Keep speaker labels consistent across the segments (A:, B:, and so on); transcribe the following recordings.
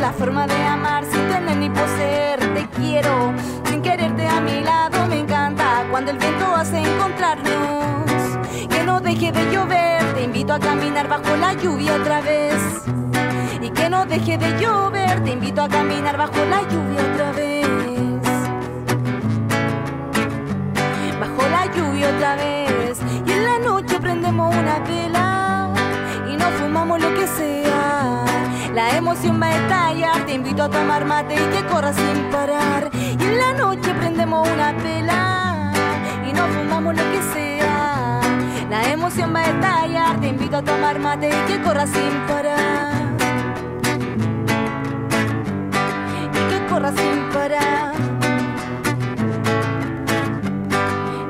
A: la forma de amar sin tener ni poseer. Te quiero sin quererte a mi lado, me encanta cuando el viento hace encontrarnos. Que no deje de llover, te invito a caminar bajo la lluvia otra vez. Y que no deje de llover, te invito a caminar bajo la lluvia otra vez. Bajo la lluvia otra vez. Y en la noche prendemos una vela y nos fumamos lo que sea. La emoción va a estallar, te invito a tomar mate y que corras sin parar. Y en la noche prendemos una vela y nos fumamos lo que sea. La emoción va a estallar, te invito a tomar mate y que corras sin parar. Y que corras sin parar.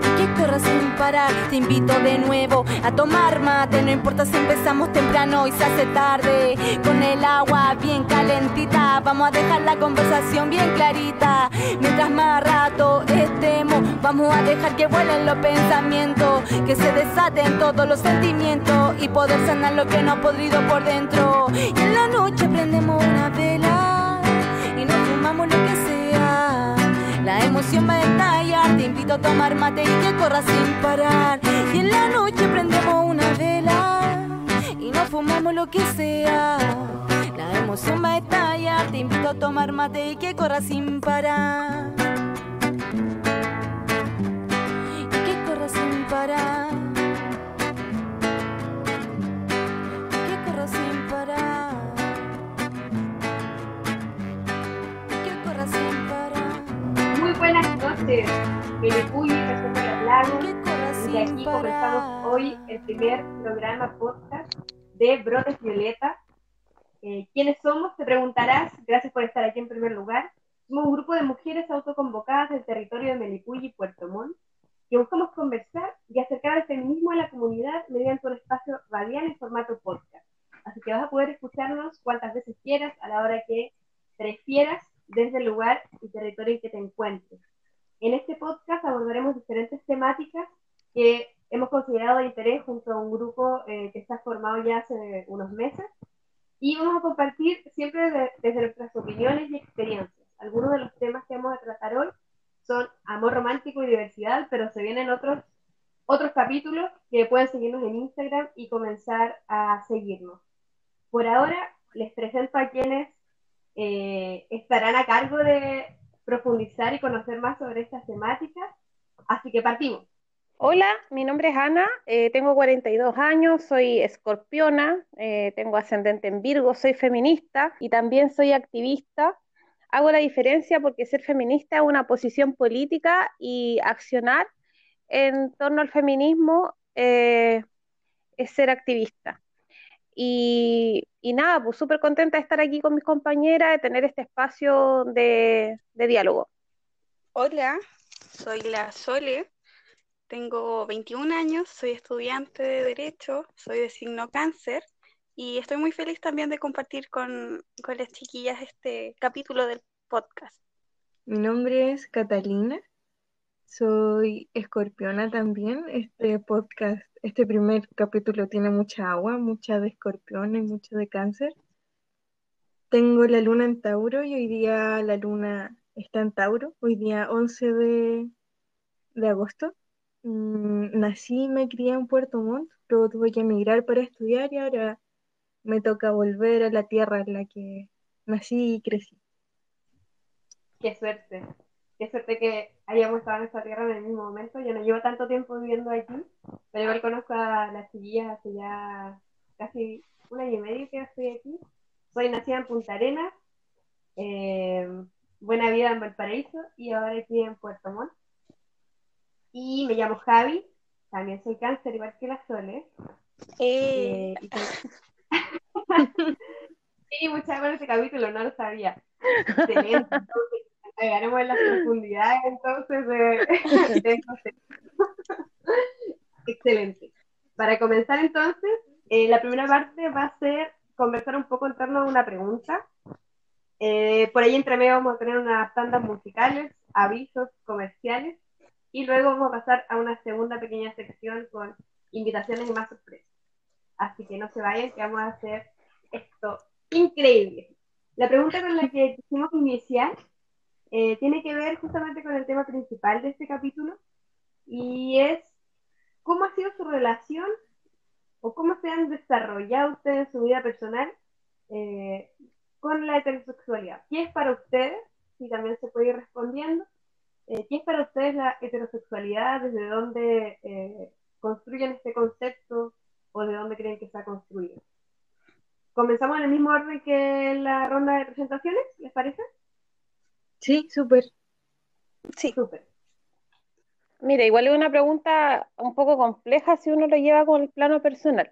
A: Y que corras sin parar. Te invito de nuevo a tomar mate, no importa si empezamos temprano y se hace tarde. Con el agua bien calentita, vamos a dejar la conversación bien clarita. Mientras más rato estemos, vamos a dejar que vuelen los pensamientos, que se desaten todos los sentimientos y poder sanar lo que no ha podrido por dentro. Y en la noche prendemos una vela y nos fumamos lo que emoción va a estallar, te invito a tomar mate y que corras sin parar. Y en la noche prendemos una vela y nos fumamos lo que sea. La emoción va a estallar, te invito a tomar mate y que corras sin parar. Y que corras sin parar. Y que corras sin parar. Y que corras sin parar.
B: Muy buenas noches, Melicuy, Reserva de los Lagos. Desde aquí comenzamos hoy el primer programa podcast de Brotes Violeta. Eh, ¿Quiénes somos? Te preguntarás. Gracias por estar aquí en primer lugar. Somos un grupo de mujeres autoconvocadas del territorio de Melicuy y Puerto Montt que buscamos conversar y acercar el feminismo a la comunidad mediante un espacio radial en formato podcast. Así que vas a poder escucharnos cuantas veces quieras, a la hora que prefieras, desde el lugar y territorio en que te encuentres. En este podcast abordaremos diferentes temáticas que hemos considerado de interés junto a un grupo eh, que está formado ya hace unos meses y vamos a compartir siempre de- desde nuestras opiniones y experiencias. Algunos de los temas que vamos a tratar hoy son amor romántico y diversidad, pero se vienen otros, otros capítulos que pueden seguirnos en Instagram y comenzar a seguirnos. Por ahora les presento a quienes eh, estarán a cargo de profundizar y conocer más sobre estas temáticas, así que partimos.
C: Hola, mi nombre es Ana, eh, tengo 42 años, soy escorpiona, eh, tengo ascendente en Virgo, soy feminista y también soy activista. Hago la diferencia porque ser feminista es una posición política y accionar en torno al feminismo eh, es ser activista. Y, y nada, pues súper contenta de estar aquí con mis compañeras, de tener este espacio de, de diálogo.
D: Hola, soy la Sole, tengo 21 años, soy estudiante de Derecho, soy de signo cáncer y estoy muy feliz también de compartir con, con las chiquillas este capítulo del podcast.
E: Mi nombre es Catalina, soy escorpiona también. Este podcast, este primer capítulo tiene mucha agua, mucha de escorpión y mucho de cáncer. Tengo la luna en Tauro y hoy día la luna está en Tauro, hoy día 11 de, de agosto. Mm, nací y me crié en Puerto Montt, luego tuve que emigrar para estudiar y ahora me toca volver a la tierra en la que nací y crecí.
B: Qué suerte. Qué suerte que hayamos estado en esta tierra en el mismo momento. Yo no llevo tanto tiempo viviendo aquí, pero igual conozco a las chiquillas hace ya casi un año y medio que estoy aquí. Soy nacida en Punta Arenas, eh, buena vida en Valparaíso y ahora aquí en Puerto Montt. Y me llamo Javi, también soy cáncer igual que la Sole.
D: Eh,
B: Eh, y sí, muchas gracias este capítulo, no lo sabía. Excelente. Llegaremos en las profundidades entonces de, de estos temas. Excelente. Para comenzar entonces, eh, la primera parte va a ser conversar un poco en torno a una pregunta. Eh, por ahí entre medio vamos a tener unas tandas musicales, avisos comerciales y luego vamos a pasar a una segunda pequeña sección con invitaciones y más sorpresas. Así que no se vayan, que vamos a hacer esto increíble. La pregunta con la que quisimos iniciar eh, tiene que ver justamente con el tema principal de este capítulo y es cómo ha sido su relación o cómo se han desarrollado ustedes en su vida personal eh, con la heterosexualidad. ¿Qué es para ustedes? Si también se puede ir respondiendo. Eh, ¿Qué es para ustedes la heterosexualidad? ¿Desde dónde eh, construyen este concepto o de dónde creen que ha construido? Comenzamos en el mismo orden que la ronda de presentaciones, ¿les parece?
E: Sí, súper.
D: sí,
B: Súper.
C: Mira, igual es una pregunta un poco compleja si uno lo lleva con el plano personal,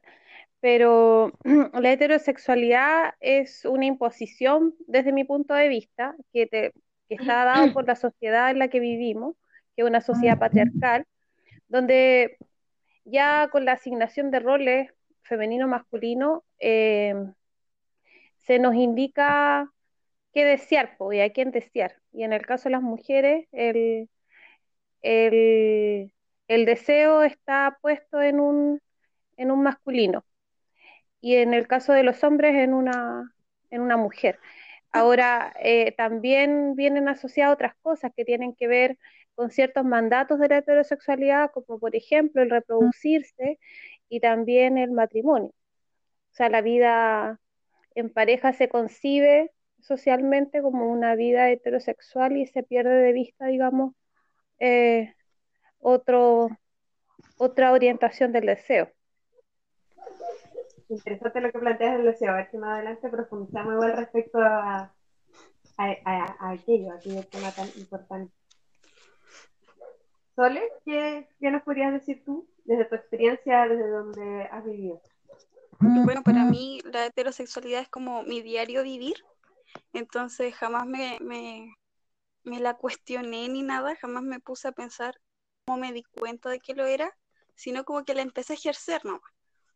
C: pero la heterosexualidad es una imposición desde mi punto de vista que, te, que está dado por la sociedad en la que vivimos, que es una sociedad patriarcal, donde ya con la asignación de roles femenino-masculino eh, se nos indica qué desear po, y a quién desear. Y en el caso de las mujeres, el, el, el deseo está puesto en un, en un masculino y en el caso de los hombres en una, en una mujer. Ahora, eh, también vienen asociadas otras cosas que tienen que ver con ciertos mandatos de la heterosexualidad, como por ejemplo el reproducirse y también el matrimonio. O sea, la vida en pareja se concibe socialmente como una vida heterosexual y se pierde de vista, digamos, eh, otro, otra orientación del deseo.
B: Interesante lo que planteas del deseo. A ver si más adelante profundizamos igual respecto a, a, a- a aquello, a aquello tema tan importante. Sole, ¿qué, qué nos podrías decir tú desde tu experiencia, desde donde has vivido?
D: Bueno, para mí la heterosexualidad es como mi diario vivir, entonces jamás me, me, me la cuestioné ni nada, jamás me puse a pensar cómo me di cuenta de que lo era, sino como que la empecé a ejercer nomás.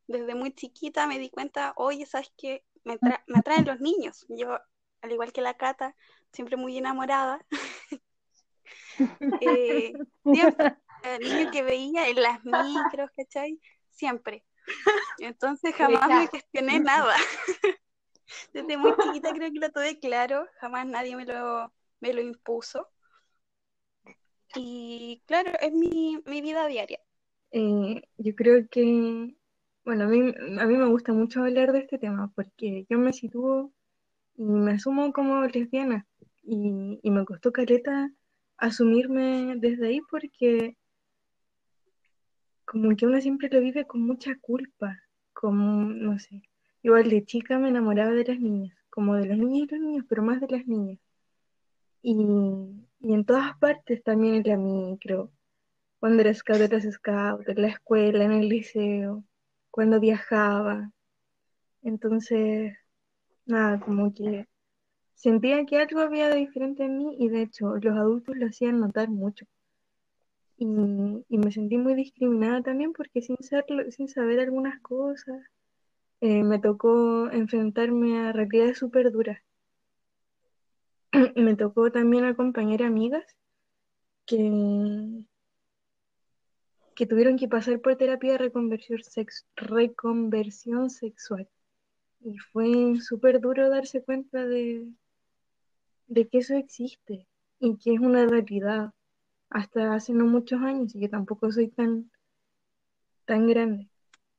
D: Desde muy chiquita me di cuenta, oye, ¿sabes qué? Me, tra- me atraen los niños. Yo, al igual que la Cata, siempre muy enamorada. Eh, siempre, el niño que veía en las micros, ¿cachai? Siempre. Entonces jamás me cuestioné nada. Desde muy chiquita creo que lo tuve claro, jamás nadie me lo, me lo impuso. Y claro, es mi, mi vida diaria.
E: Eh, yo creo que, bueno, a mí, a mí me gusta mucho hablar de este tema porque yo me sitúo y me asumo como lesbiana y, y me costó caleta asumirme desde ahí porque como que uno siempre lo vive con mucha culpa, como, no sé, igual de chica me enamoraba de las niñas, como de los niños y los niños, pero más de las niñas. Y, y en todas partes, también en la micro, cuando era scout de los scouts, en la escuela, en el liceo, cuando viajaba. Entonces, nada, como que sentía que algo había de diferente en mí y de hecho los adultos lo hacían notar mucho. Y, y me sentí muy discriminada también porque sin, serlo- sin saber algunas cosas, eh, me tocó enfrentarme a realidades súper duras. Me tocó también acompañar amigas que, que tuvieron que pasar por terapia de reconversión, sex- reconversión sexual. Y fue súper duro darse cuenta de, de que eso existe. y que es una realidad hasta hace no muchos años y que tampoco soy tan, tan grande.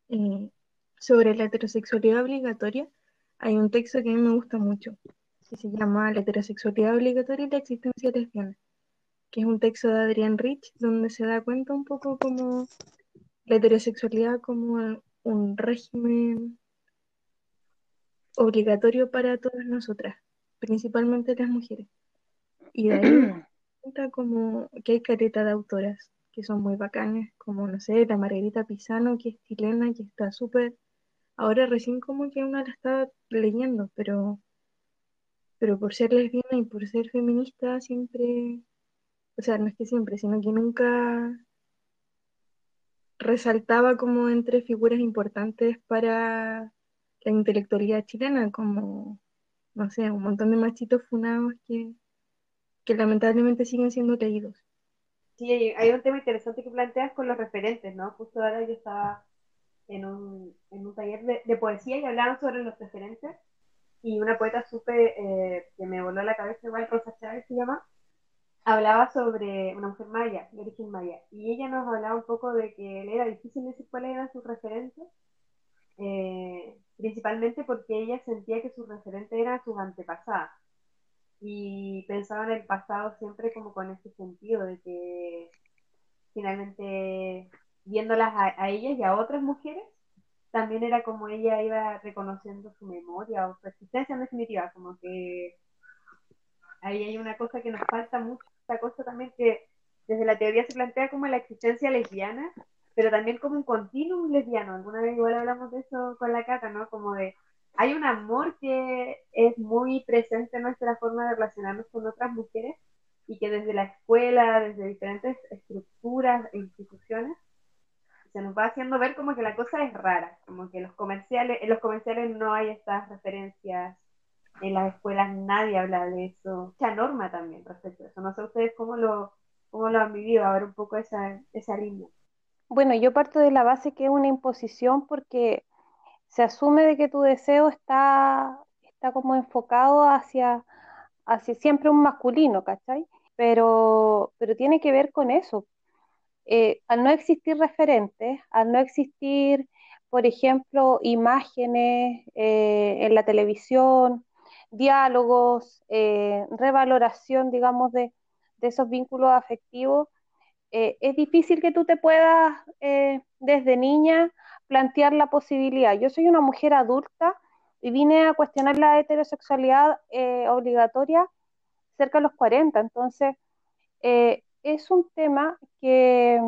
E: Eh, sobre la heterosexualidad obligatoria, hay un texto que a mí me gusta mucho, que se llama La heterosexualidad obligatoria y la existencia lesbiana, que es un texto de Adrián Rich, donde se da cuenta un poco como la heterosexualidad como un régimen obligatorio para todas nosotras, principalmente las mujeres. Y de ahí cuenta como que hay careta de autoras que son muy bacanas, como, no sé, la Margarita Pisano, que es chilena, que está súper... Ahora recién como que una la estaba leyendo, pero, pero por ser lesbiana y por ser feminista siempre, o sea, no es que siempre, sino que nunca resaltaba como entre figuras importantes para la intelectualidad chilena, como, no sé, un montón de machitos funados que, que lamentablemente siguen siendo leídos.
B: Sí, hay un tema interesante que planteas con los referentes, ¿no? Justo ahora yo estaba en un, en un taller de, poesía y hablaban sobre los referentes y una poeta supe eh, que me voló la cabeza, igual Rosa Chávez se llama, hablaba sobre una mujer maya, de origen maya, y ella nos hablaba un poco de que era difícil decir cuáles eran sus referentes, eh, principalmente porque ella sentía que sus referentes eran sus antepasadas, y pensaba en el pasado siempre como con ese sentido de que finalmente viéndolas a, ellas y a otras mujeres, también era como ella iba reconociendo su memoria o su existencia en definitiva, como que ahí hay una cosa que nos falta mucho, esta cosa también que desde la teoría se plantea como la existencia lesbiana, pero también como un continuum lesbiano. Alguna vez igual hablamos de eso con la Cata, ¿no? Como de, hay un amor que es muy presente en nuestra forma de relacionarnos con otras mujeres y que desde la escuela, desde diferentes estructuras e instituciones, se nos va haciendo ver como que la cosa es rara, como que los comerciales, en los comerciales no hay estas referencias en las escuelas nadie habla de eso. Mucha norma también respecto a eso. No sé ustedes cómo lo, cómo lo han vivido, a ver un poco esa, esa línea.
C: Bueno, yo parto de la base que es una imposición porque se asume de que tu deseo está, está como enfocado hacia, hacia siempre un masculino, ¿cachai? Pero, pero tiene que ver con eso. Eh, al no existir referentes, al no existir, por ejemplo, imágenes eh, en la televisión, diálogos, eh, revaloración, digamos, de, esos vínculos afectivos, es difícil que tú te puedas desde niña plantear la posibilidad. Yo soy una mujer adulta y vine a cuestionar la heterosexualidad obligatoria cerca de los 40, entonces es un tema que,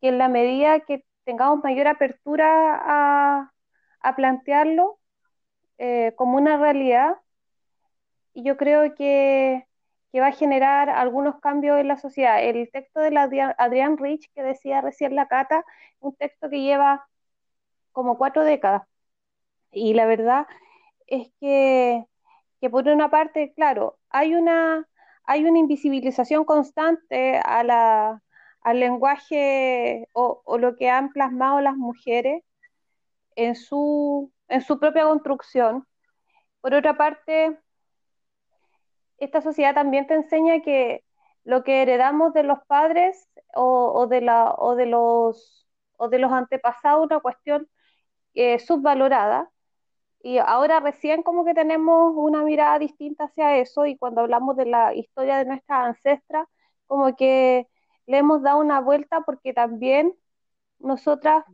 C: que, en la medida que tengamos mayor apertura a, a plantearlo, eh, como una realidad y yo creo que, va a generar algunos cambios en la sociedad. El texto de Adrián, Rich que decía recién la Cata, un texto que lleva como cuatro décadas. Y la verdad es que, por una parte, claro, hay una, hay una invisibilización constante al lenguaje o, o, lo que han plasmado las mujeres en su, en su propia construcción. Por otra parte, esta sociedad también te enseña que lo que heredamos de los padres o, de, la, o, de, los, o de los antepasados, una cuestión eh, subvalorada. Y ahora recién como que tenemos una mirada distinta hacia eso y cuando hablamos de la historia de nuestras ancestras, como que le hemos dado una vuelta porque también nosotras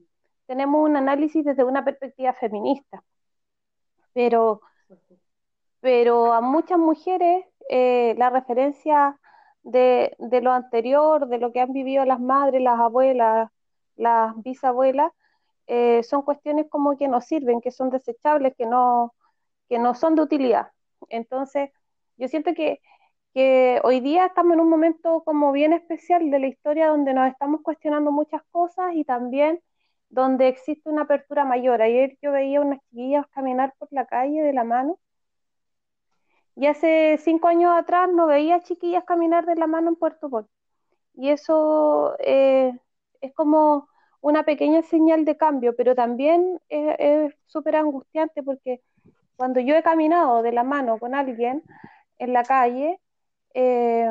C: tenemos un análisis desde una perspectiva feminista. Pero, pero a muchas mujeres eh, la referencia de, lo anterior, de lo que han vivido las madres, las abuelas, las bisabuelas, eh, son cuestiones como que no sirven, que son desechables, que no, que no son de utilidad. Entonces, yo siento que, que hoy día estamos en un momento como bien especial de la historia donde nos estamos cuestionando muchas cosas y también donde existe una apertura mayor. Ayer yo veía unas chiquillas caminar por la calle de la mano y hace cinco años atrás no veía chiquillas caminar de la mano en Puerto Montt. Y eso eh, es como una pequeña señal de cambio, pero también es súper angustiante porque cuando yo he caminado de la mano con alguien en la calle, eh,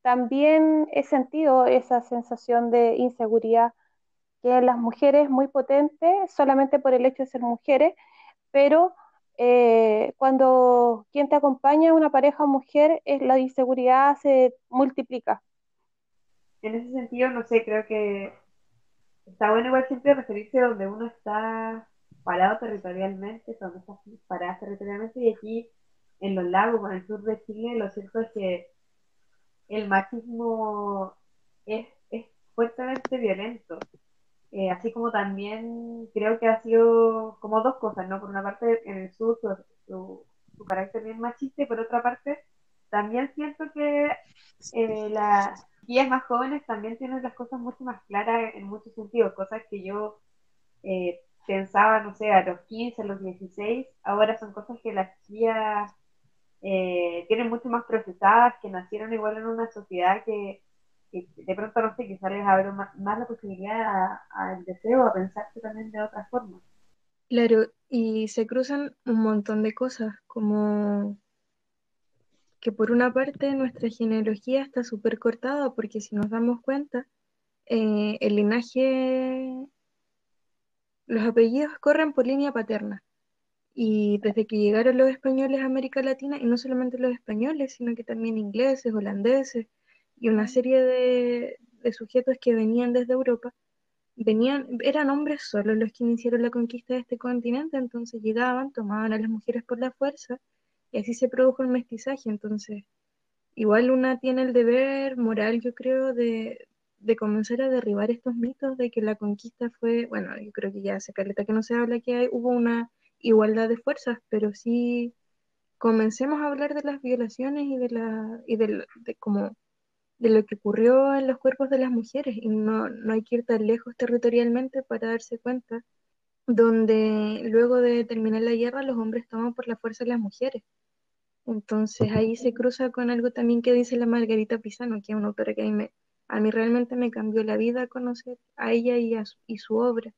C: también he sentido esa sensación de inseguridad que en las mujeres muy potente solamente por el hecho de ser mujeres, pero eh, cuando quien te acompaña, una pareja mujer, es, la inseguridad se multiplica.
B: En ese sentido, no sé, creo que está bueno igual siempre referirse a donde uno está parado territorialmente, donde está parado territorialmente, y aquí en los lagos, en el sur de Chile, lo cierto es que el machismo es, es fuertemente violento. Eh, así como también creo que ha sido como dos cosas, ¿no? Por una parte, en el sur su, su, carácter bien machista y por otra parte, también siento que eh, las guías más jóvenes también tienen las cosas mucho más claras en muchos sentidos, cosas que yo eh, pensaba, no sé, a los 15, a los 16, ahora son cosas que las guías eh, tienen mucho más procesadas, que nacieron igual en una sociedad que, de pronto, no sé, quizás les abre más, la posibilidad al deseo, a pensarse también de otra forma.
E: Claro, y se cruzan un montón de cosas, como que por una parte nuestra genealogía está súper cortada, porque si nos damos cuenta, eh, el linaje, los apellidos corren por línea paterna. Y desde que llegaron los españoles a América Latina, y no solamente los españoles, sino que también ingleses, holandeses y una serie de, sujetos que venían desde Europa, venían, eran hombres solos los que iniciaron la conquista de este continente, entonces llegaban, tomaban a las mujeres por la fuerza, y así se produjo el mestizaje. Entonces, igual una tiene el deber moral, yo creo, de, de comenzar a derribar estos mitos de que la conquista fue, bueno, yo creo que ya hace caleta que no se habla que hay, hubo una igualdad de fuerzas, pero sí comencemos a hablar de las violaciones y de la y de, como de lo que ocurrió en los cuerpos de las mujeres y no, no hay que ir tan lejos territorialmente para darse cuenta donde luego de terminar la guerra los hombres toman por la fuerza a las mujeres. Entonces ahí se cruza con algo también que dice la Margarita Pisano, que es una autora que a mí, me, a mí realmente me cambió la vida conocer a ella y, a y su obra,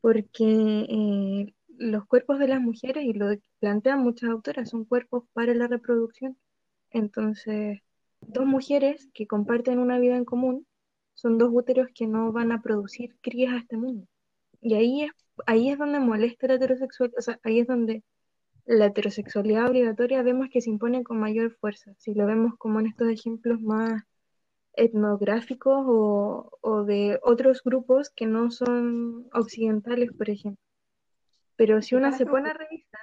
E: porque eh, los cuerpos de las mujeres, y lo plantean muchas autoras, son cuerpos para la reproducción. Entonces, dos mujeres que comparten una vida en común son dos úteros que no van a producir crías a este mundo. Y ahí es, ahí es donde molesta la heterosexualidad, o sea, ahí es donde la heterosexualidad obligatoria vemos que se impone con mayor fuerza. Si lo vemos como en estos ejemplos más etnográficos o, o de otros grupos que no son occidentales, por ejemplo. Pero si una se pone a revisar,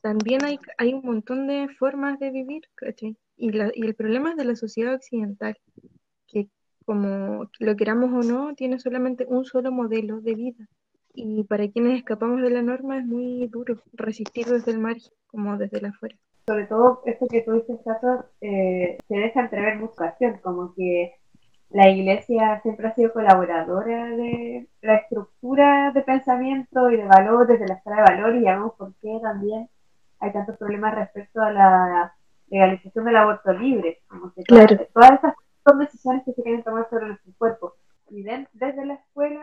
E: también hay, hay un montón de formas de vivir, ¿cachai? Y, la, y el problema es de la sociedad occidental, que como lo queramos o no, tiene solamente un solo modelo de vida. Y para quienes escapamos de la norma es muy duro resistir desde el margen, como desde la afuera.
B: Sobre todo esto que tú dices, Tato, eh, se deja entrever mucha acción, como que la iglesia siempre ha sido colaboradora de la estructura de pensamiento y de valores, de la escala de valor, y ya vemos por qué también hay tantos problemas respecto a la legalización del aborto libre. Como que todas, esas son decisiones que se quieren tomar sobre nuestro cuerpo. Y desde la escuela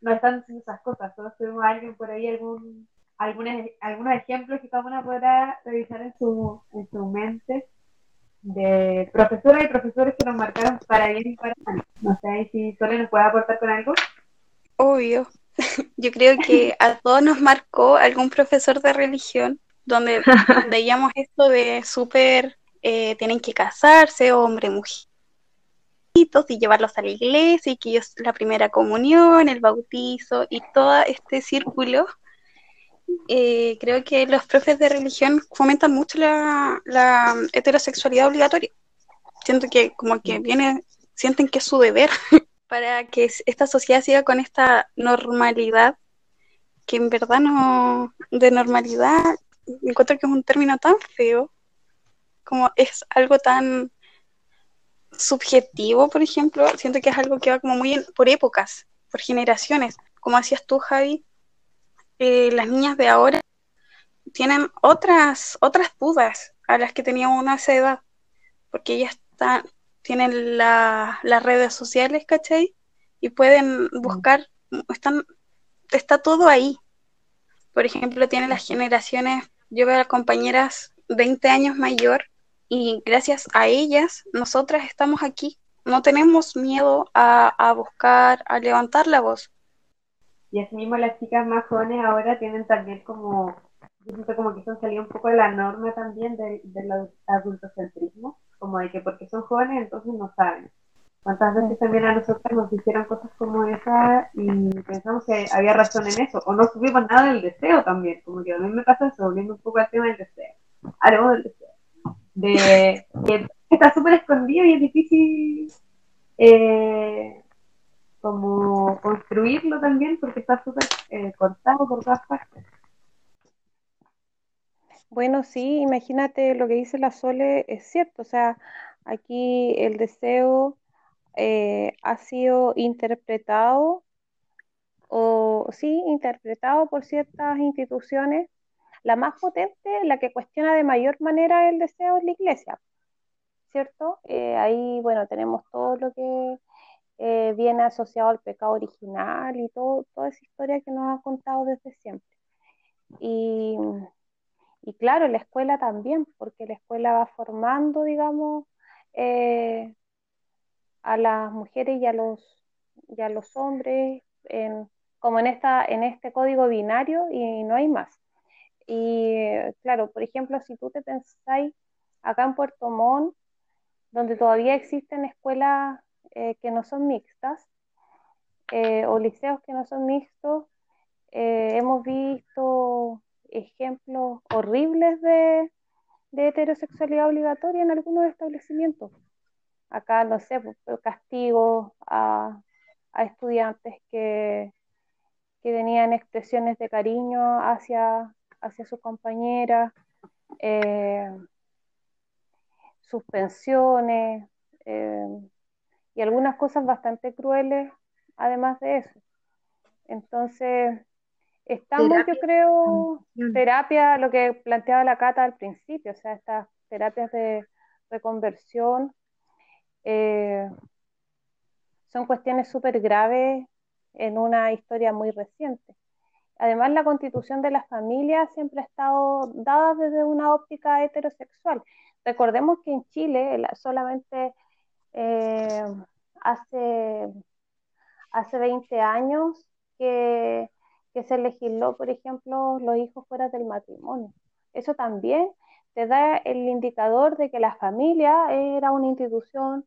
B: no están haciendo esas cosas. Todos tenemos a alguien por ahí, algún, algunos, algunos ejemplos que cada una podrá revisar en su, en su mente de profesoras y profesores que nos marcaron para bien y para mal. No sé si Sole nos puede aportar con algo.
D: Obvio. Yo creo que a todos nos marcó algún profesor de religión donde veíamos esto de súper, eh, tienen que casarse, hombre, mujer, y llevarlos a la iglesia y que ellos la primera comunión, el bautizo y todo este círculo eh, creo que los profes de religión fomentan mucho la, heterosexualidad obligatoria. Siento que como que viene, sienten que es su deber para que esta sociedad siga con esta normalidad, que en verdad no, de normalidad, encuentro que es un término tan feo, como es algo tan subjetivo, por ejemplo, siento que es algo que va como muy por épocas, por generaciones, como hacías tú, Javi, eh, las niñas de ahora tienen otras, otras dudas a las que teníamos una esa edad, porque ellas están, tienen las redes sociales, ¿cachai? Y pueden buscar, están, está todo ahí. Por ejemplo, tienen las generaciones, yo veo a compañeras 20 años mayor y gracias a ellas nosotras estamos aquí. No tenemos miedo a, a buscar, a levantar la voz.
B: Y así mismo las chicas más jóvenes ahora tienen también como, yo siento como que son salido un poco de la norma también del, del adultocentrismo, como de que porque son jóvenes entonces no saben. ¿Cuántas veces también a nosotros nos hicieron cosas como esa y pensamos que había razón en eso? O no subimos nada del deseo también, como que a mí me pasa eso, volviendo un poco al tema del deseo. Hablemos del deseo. De que está súper escondido y es difícil eh, como construirlo también porque está súper eh, cortado por todas partes.
C: Bueno, sí, imagínate lo que dice la Sole, es cierto, o sea, aquí el deseo eh, ha sido interpretado o sí, interpretado por ciertas instituciones. La más potente, la que cuestiona de mayor manera el deseo es la iglesia, ¿cierto? Eh, ahí, bueno, tenemos todo lo que eh, viene asociado al pecado original y todo, toda esa historia que nos ha contado desde siempre. Y, y claro, la escuela también, porque la escuela va formando, digamos, eh, a las mujeres y a los, y a los hombres como en, esta, en este código binario y no hay más. Y claro, por ejemplo, si tú te pensáis acá en Puerto Montt, donde todavía existen escuelas eh, que no son mixtas eh, o liceos que no son mixtos, eh, hemos visto ejemplos horribles de, de heterosexualidad obligatoria en algunos establecimientos. Acá, no sé, pues, castigo a, a estudiantes que, que, tenían expresiones de cariño hacia, hacia sus compañeras, eh, suspensiones eh, y algunas cosas bastante crueles además de eso. Entonces, estamos, yo creo, terapia, lo que planteaba la Cata al principio, o sea, estas terapias de reconversión eh, son cuestiones súper graves en una historia muy reciente. Además, la constitución de la familia siempre ha estado dada desde una óptica heterosexual. Recordemos que en Chile solamente eh, hace, hace 20 años que, se legisló, por ejemplo, los hijos fuera del matrimonio. Eso también te da el indicador de que la familia era una institución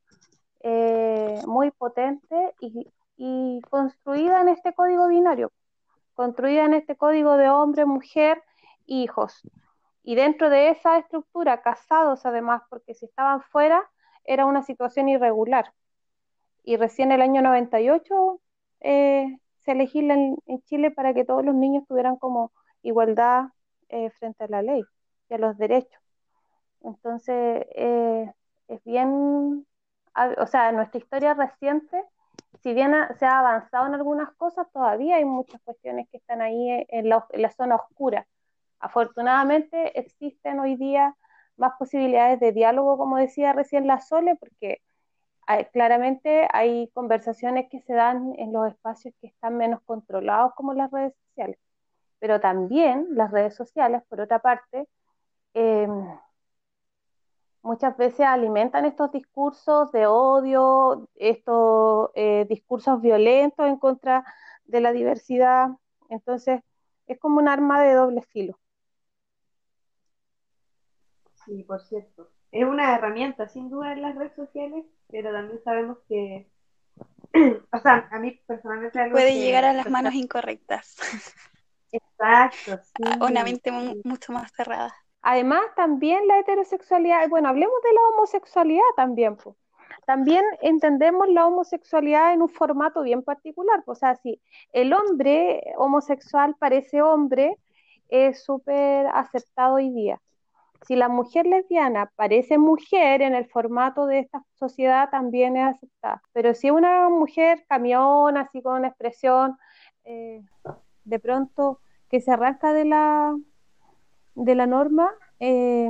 C: eh, muy potente y, construida en este código binario, construida en este código de hombre, mujer, hijos. Y dentro de esa estructura, casados además, porque si estaban fuera, era una situación irregular. Y recién el año 98 eh, se legisla en, Chile para que todos los niños tuvieran como igualdad eh, frente a la ley y a los derechos. Entonces, eh, es bien, o sea, nuestra historia reciente, si bien se ha avanzado en algunas cosas, todavía hay muchas cuestiones que están ahí en la, en la zona oscura. Afortunadamente existen hoy día más posibilidades de diálogo, como decía recién la Sole, porque hay, claramente hay conversaciones que se dan en los espacios que están menos controlados, como las redes sociales. Pero también las redes sociales, por otra parte, eh, muchas veces alimentan estos discursos de odio, estos eh, discursos violentos en contra de la diversidad. Entonces, es como un arma de doble filo.
B: Sí, por cierto. Es una herramienta, sin duda, en las redes sociales, pero también sabemos que, o sea, a mí personalmente algo
D: puede
B: que,
D: llegar a las manos incorrectas.
B: Exacto, sí.
D: A una mente mucho más cerrada.
C: Además, también la heterosexualidad, bueno, hablemos de la homosexualidad también. También entendemos la homosexualidad en un formato bien particular. O sea, si el hombre homosexual parece hombre, es súper aceptado hoy día. Si la mujer lesbiana parece mujer en el formato de esta sociedad, también es aceptada. Pero si una mujer camión, así con expresión, eh, de pronto que se arranca de la, de la norma eh,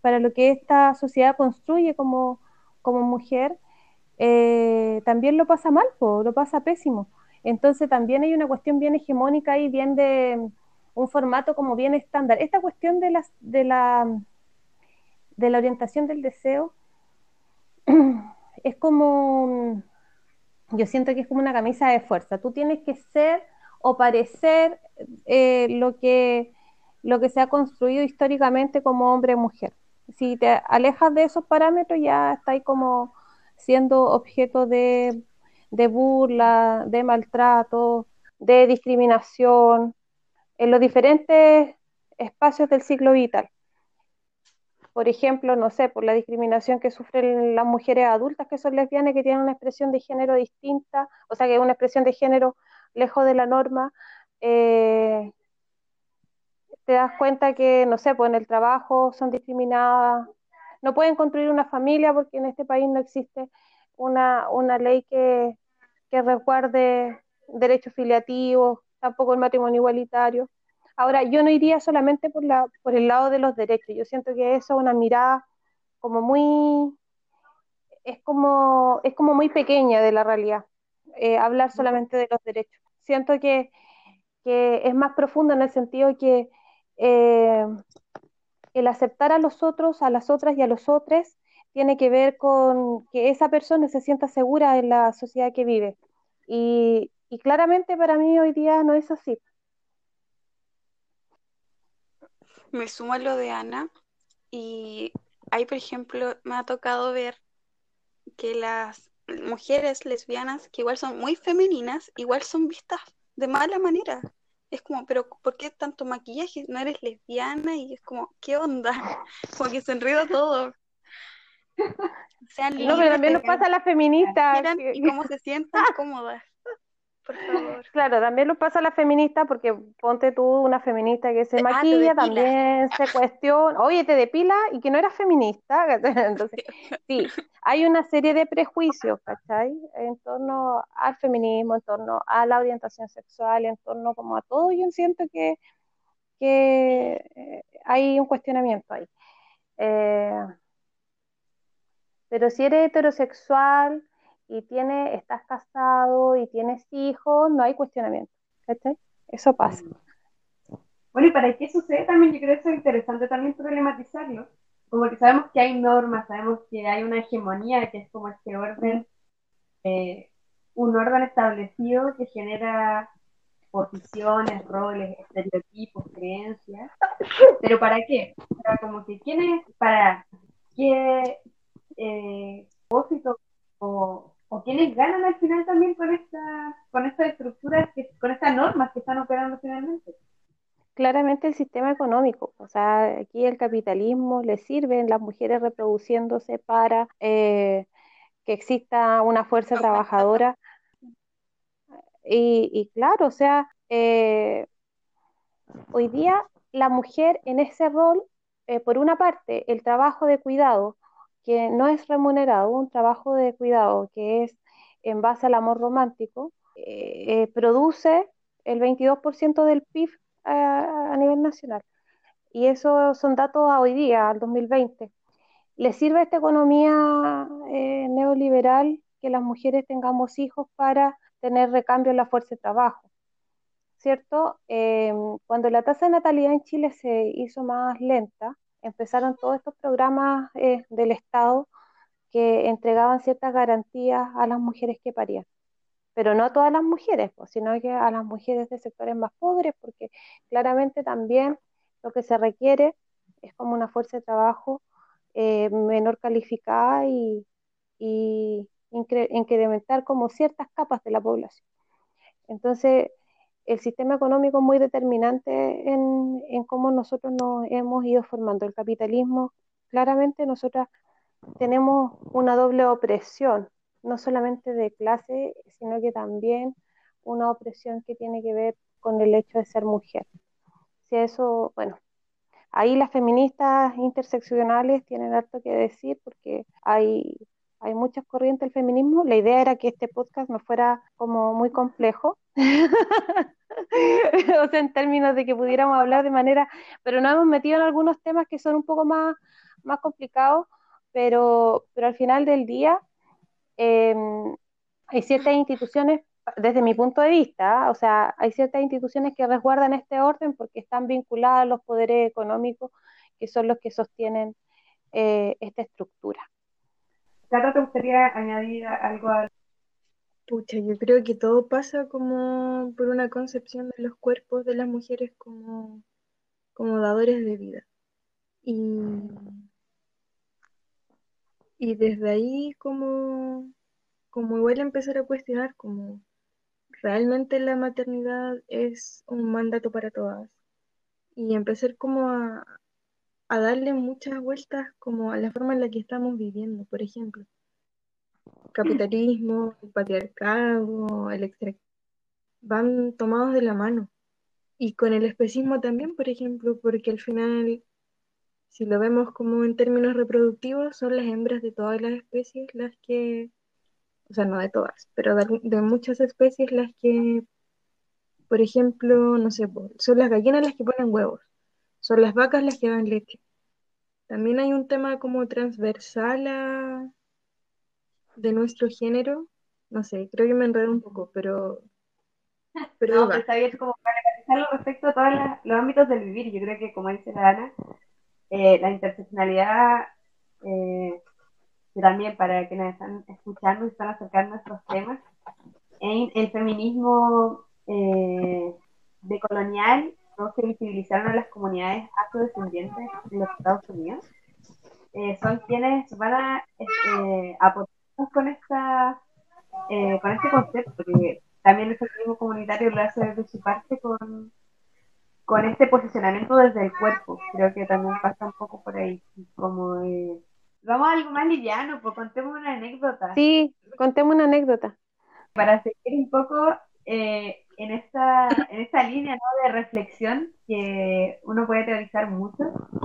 C: para lo que esta sociedad construye como, como mujer, eh, también lo pasa mal, po, lo pasa pésimo. Entonces también hay una cuestión bien hegemónica y bien de un formato como bien estándar. Esta cuestión de, las, de, la, de la orientación del deseo es como, yo siento que es como una camisa de fuerza. Tú tienes que ser o parecer eh, lo, que, lo que se ha construido históricamente como hombre o mujer. Si te alejas de esos parámetros ya está ahí como siendo objeto de, de burla, de maltrato, de discriminación en los diferentes espacios del ciclo vital por ejemplo, no sé, por la discriminación que sufren las mujeres adultas que son lesbianas, que tienen una expresión de género distinta, o sea, que es una expresión de género lejos de la norma, eh, te das cuenta que, no sé, pues en el trabajo son discriminadas, no pueden construir una familia porque en este país no existe una, una ley que, que resguarde derechos filiativos, tampoco el matrimonio igualitario. Ahora, yo no iría solamente por, la, por el lado de los derechos, yo siento que eso es una mirada como muy, es como, es como muy pequeña de la realidad, eh, hablar solamente de los derechos. Siento que, es más profundo en el sentido que eh, el aceptar a los otros, a las otras y a los otros, tiene que ver con que esa persona se sienta segura en la sociedad que vive. Y, y claramente para mí hoy día no es así.
D: me sumo a lo de Ana y hay, por ejemplo, me ha tocado ver que las mujeres lesbianas, que igual son muy femeninas, igual son vistas de mala manera. Es como, pero ¿por qué tanto maquillaje? No eres lesbiana y es como, ¿qué onda? Como que se enreda todo.
C: no, pero también nos pasa a las feministas.
D: Y cómo se sientan cómodas. Por favor.
C: Claro, también lo pasa a la feminista, porque ponte tú una feminista que se ah, maquilla, también se cuestiona, oye, te depila y que no eras feminista. Entonces, sí, hay una serie de prejuicios, ¿cachai? En torno al feminismo, en torno a la orientación sexual, en torno como a todo, yo siento que, que eh, hay un cuestionamiento ahí. Eh, pero si eres heterosexual, y tiene, estás casado y tienes hijos, no hay cuestionamiento. Eso pasa.
B: Bueno, y para qué sucede también, yo creo que es interesante también problematizarlo, como que sabemos que hay normas, sabemos que hay una hegemonía, que es como este orden, eh, un orden establecido que genera posiciones, roles, estereotipos, creencias, pero ¿para qué? Para como que quién para qué eh, o, o quienes ganan al final también con esta, con estas estructuras, con estas normas que están operando finalmente.
C: Claramente el sistema económico, o sea, aquí el capitalismo le sirve las mujeres reproduciéndose para eh, que exista una fuerza trabajadora. Y, claro, o sea, eh, hoy día la mujer en ese rol, eh, por una parte, el trabajo de cuidado, que no es remunerado, un trabajo de cuidado que es en base al amor romántico, eh, eh, produce el 22% del PIB a, nivel nacional. Y esos son datos a hoy día, al 2020. ¿Le sirve a esta economía eh, neoliberal que las mujeres tengamos hijos para tener recambio en la fuerza de trabajo? ¿Cierto? cuando la tasa de natalidad en Chile se hizo más lenta, empezaron todos estos programas eh, del Estado que entregaban ciertas garantías a las mujeres que parían. Pero no a todas las mujeres, pues, sino que a las mujeres de sectores más pobres, porque claramente también lo que se requiere es como una fuerza de trabajo eh, menor calificada y, y incrementar como ciertas capas de la población. Entonces, el sistema económico es muy determinante en, cómo nosotros nos hemos ido formando. El capitalismo, claramente nosotras tenemos una doble opresión, no solamente de clase, sino que también una opresión que tiene que ver con el hecho de ser mujer. Si eso, bueno, ahí las feministas interseccionales tienen harto que decir porque hay, hay muchas corrientes del feminismo. La idea era que este podcast no fuera como muy complejo, o sea, en términos de que pudiéramos hablar de manera, pero nos hemos metido en algunos temas que son un poco más, más complicados, pero, pero al final del día em, hay ciertas instituciones, desde mi punto de vista, o sea, hay ciertas instituciones que resguardan este orden porque están vinculadas a los poderes económicos que son los que sostienen eh, esta estructura.
B: Cata, ¿te gustaría añadir algo a
E: Pucha, yo creo que todo pasa como por una concepción de los cuerpos de las mujeres como, como dadores de vida. Y, y desde ahí como, como igual empezar a cuestionar como realmente la maternidad es un mandato para todas. Y empezar como a, a darle muchas vueltas como a la forma en la que estamos viviendo, por ejemplo capitalismo, el patriarcado, el extra van tomados de la mano. Y con el especismo también, por ejemplo, porque al final, si lo vemos como en términos reproductivos, son las hembras de todas las especies las que, o sea, no de todas, pero de, muchas especies las que, por ejemplo, no sé, son las gallinas las que ponen huevos, son las vacas las que dan leche. También hay un tema como transversal a, de nuestro género, no sé, creo que me enredo un poco, pero...
B: pero no, está bien como para analizarlo respecto a todos los ámbitos del vivir. Yo creo que, como dice la Ana, eh, la interseccionalidad, eh, que también para quienes están escuchando y están acercando a estos temas, en el feminismo eh, decolonial no se visibilizaron a las comunidades afrodescendientes de los Estados Unidos. Eh, son quienes van a eh, aportar con esta eh, con este concepto, porque también el feminismo comunitario lo hace desde su parte con, con este posicionamiento desde el cuerpo. Creo que también pasa un poco por ahí, como Vamos a algo más liviano, pues contemos una anécdota.
C: Sí, contemos una anécdota.
B: Para seguir un poco eh, en, esta, en esta línea ¿no? de reflexión que uno puede teorizar mucho,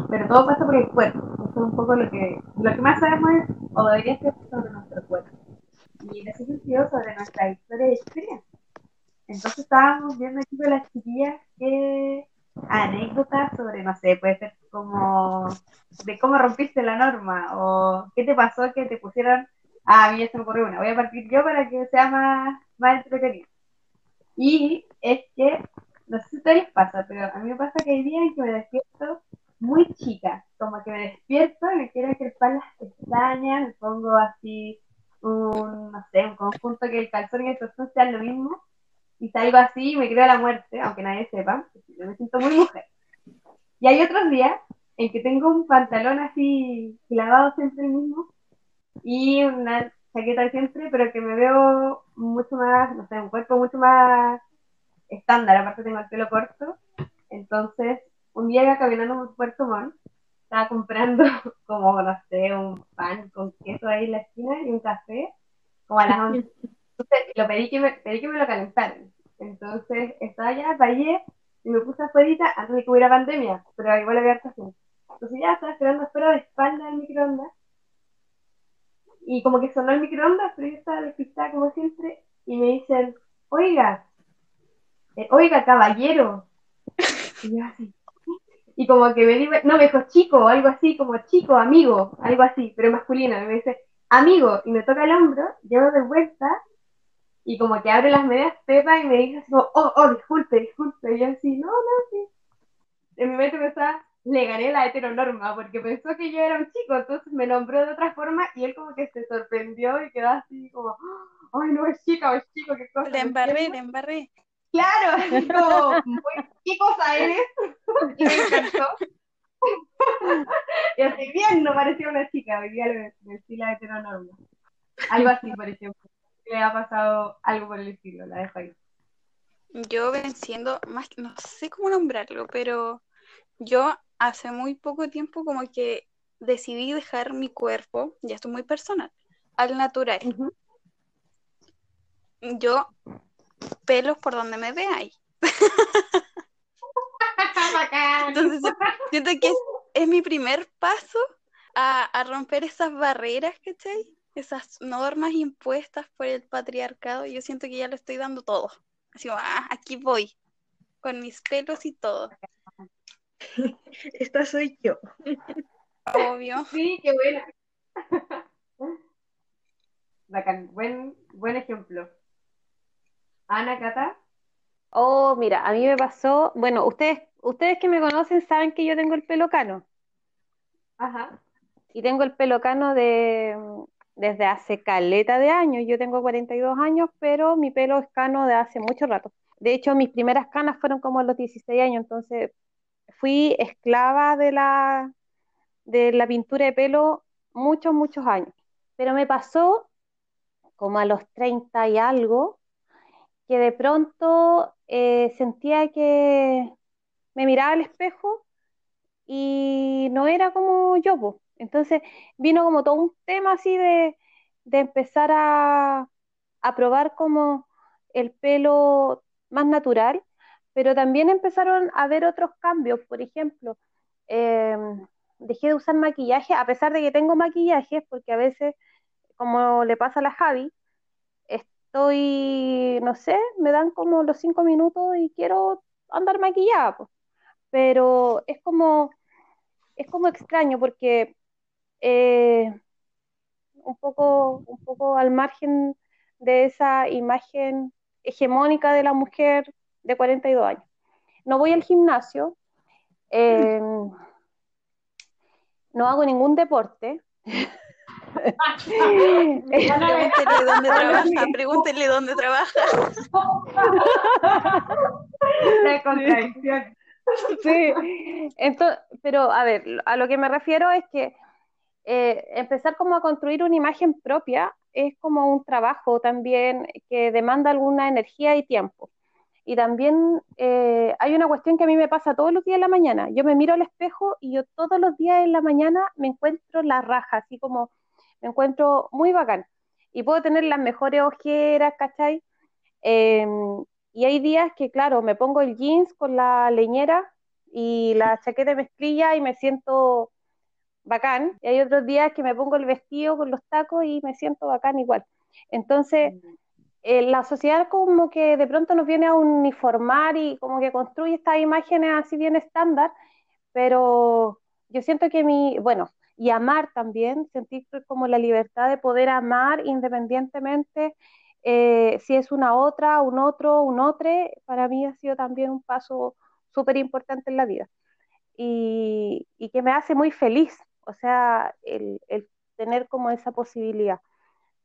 B: pero todo pasa por el cuerpo. Eso es un poco lo que, lo que más sabemos es, o debería ser sobre nuestro cuerpo. Y en ese sentido, sobre nuestra historia y experiencia. Entonces estábamos viendo aquí con las chiquillas que anécdotas sobre, no sé, puede ser como de cómo rompiste la norma o qué te pasó que te pusieron, ah, a mí ya se me ocurrió una, voy a partir yo para que sea más, más entretenido. Y es que, no sé si a pasa, pero a mí me pasa que hay días en que me despierto muy chica, como que me despierto me quiero ejercer las pestañas, me pongo así un, no sé, un conjunto que el calzón y el calzón sean lo mismo, y salgo así y me creo a la muerte, aunque nadie sepa, me siento muy mujer. Y hay otros días en que tengo un pantalón así clavado siempre el mismo y una chaqueta siempre, pero que me veo mucho más, no sé, un cuerpo mucho más estándar, aparte tengo el pelo corto. Entonces, un día iba caminando por Puerto Montt, estaba comprando como, no sé, un pan con queso ahí en la esquina y un café, como a las 11. Entonces, lo pedí que me, pedí que me lo calentaran. Entonces, estaba ya, vallé y me puse afuera antes de que hubiera pandemia, pero igual había gente. Entonces ya estaba esperando afuera de espalda del microondas y como que sonó el microondas, pero yo estaba despistada como siempre, y me dicen, oiga, eh, oiga, caballero. Y yo así. Y como que me no, me dijo chico, algo así, como chico, amigo, algo así, pero masculino. Y me dice, amigo, y me toca el hombro, llevo de vuelta, y como que abre las medias Pepa y me dice así como, oh, oh, disculpe, disculpe. Y yo así, no, no, sí. En mi mente me estaba le gané la heteronorma porque pensó que yo era un chico, entonces me nombró de otra forma y él como que se sorprendió y quedó así como, ay, no es chica, es chico, qué cosa.
D: Le embarré, le embarré.
B: Claro, como, ¿qué cosa eres? y me encantó. y así bien, no parecía una chica, hoy día le decía la heteronorma. Algo así, por ejemplo. Le ha pasado algo por el estilo, la dejo ahí.
D: Yo venciendo, más no sé cómo nombrarlo, pero yo hace muy poco tiempo como que decidí dejar mi cuerpo, ya esto es muy personal, al natural. Yo pelos por donde me veáis. Entonces siento que es, mi primer paso a, romper esas barreras, ¿cachai? Esas normas impuestas por el patriarcado. Yo siento que ya lo estoy dando todo. Así, ah, aquí voy, con mis pelos y todo.
E: Esta soy yo.
D: Obvio.
B: Sí, qué buena. Bacán, buen, buen ejemplo. Ana Cata.
C: Oh, mira, a mí me pasó, bueno, ustedes, ustedes que me conocen saben que yo tengo el pelo cano.
B: Ajá.
C: y tengo el pelo cano de, desde hace caleta de años. Yo tengo 42 años, pero mi pelo es cano de hace mucho rato. De hecho, mis primeras canas fueron como a los 16 años, entonces fui esclava de la, de la pintura de pelo muchos, muchos años. Pero me pasó como a los 30 y algo, que de pronto eh, sentía que me miraba al espejo y no era como yo, pues. Entonces vino como todo un tema así de, empezar a, probar como el pelo más natural, pero también empezaron a haber otros cambios. Por ejemplo, em, dejé de usar maquillaje, a pesar de que tengo maquillaje, porque a veces, como le pasa a la Javi, estoy, no sé, me dan como los cinco minutos y quiero andar maquillada, pero es como, es como extraño porque eh, un, poco, un poco al margen de esa imagen hegemónica de la mujer de 42 años. No voy al gimnasio, eh, no hago ningún deporte.
D: pregúntenle dónde trabaja, pregúntenle dónde trabaja.
B: La contradicción.
C: Sí, entonces, pero a ver, a lo que me refiero es que eh, empezar como a construir una imagen propia es como un trabajo también que demanda alguna energía y tiempo. Y también eh, hay una cuestión que a mí me pasa todos los días en la mañana. Yo me miro al espejo y yo todos los días en la mañana me encuentro la raja, así como me encuentro muy bacán. Y puedo tener las mejores ojeras, ¿cachai? Em, y hay días que, claro, me pongo el jeans con la leñera y la chaqueta de mezclilla y me siento bacán, y hay otros días que me pongo el vestido con los tacos y me siento bacán igual. Entonces, eh, la sociedad como que de pronto nos viene a uniformar y como que construye estas imágenes así bien estándar, pero yo siento que mi, bueno, y amar también, sentir como la libertad de poder amar independientemente eh, si es una otra, un otro, un otro, para mí ha sido también un paso súper importante en la vida. Y, y, que me hace muy feliz o sea, el, tener como esa posibilidad,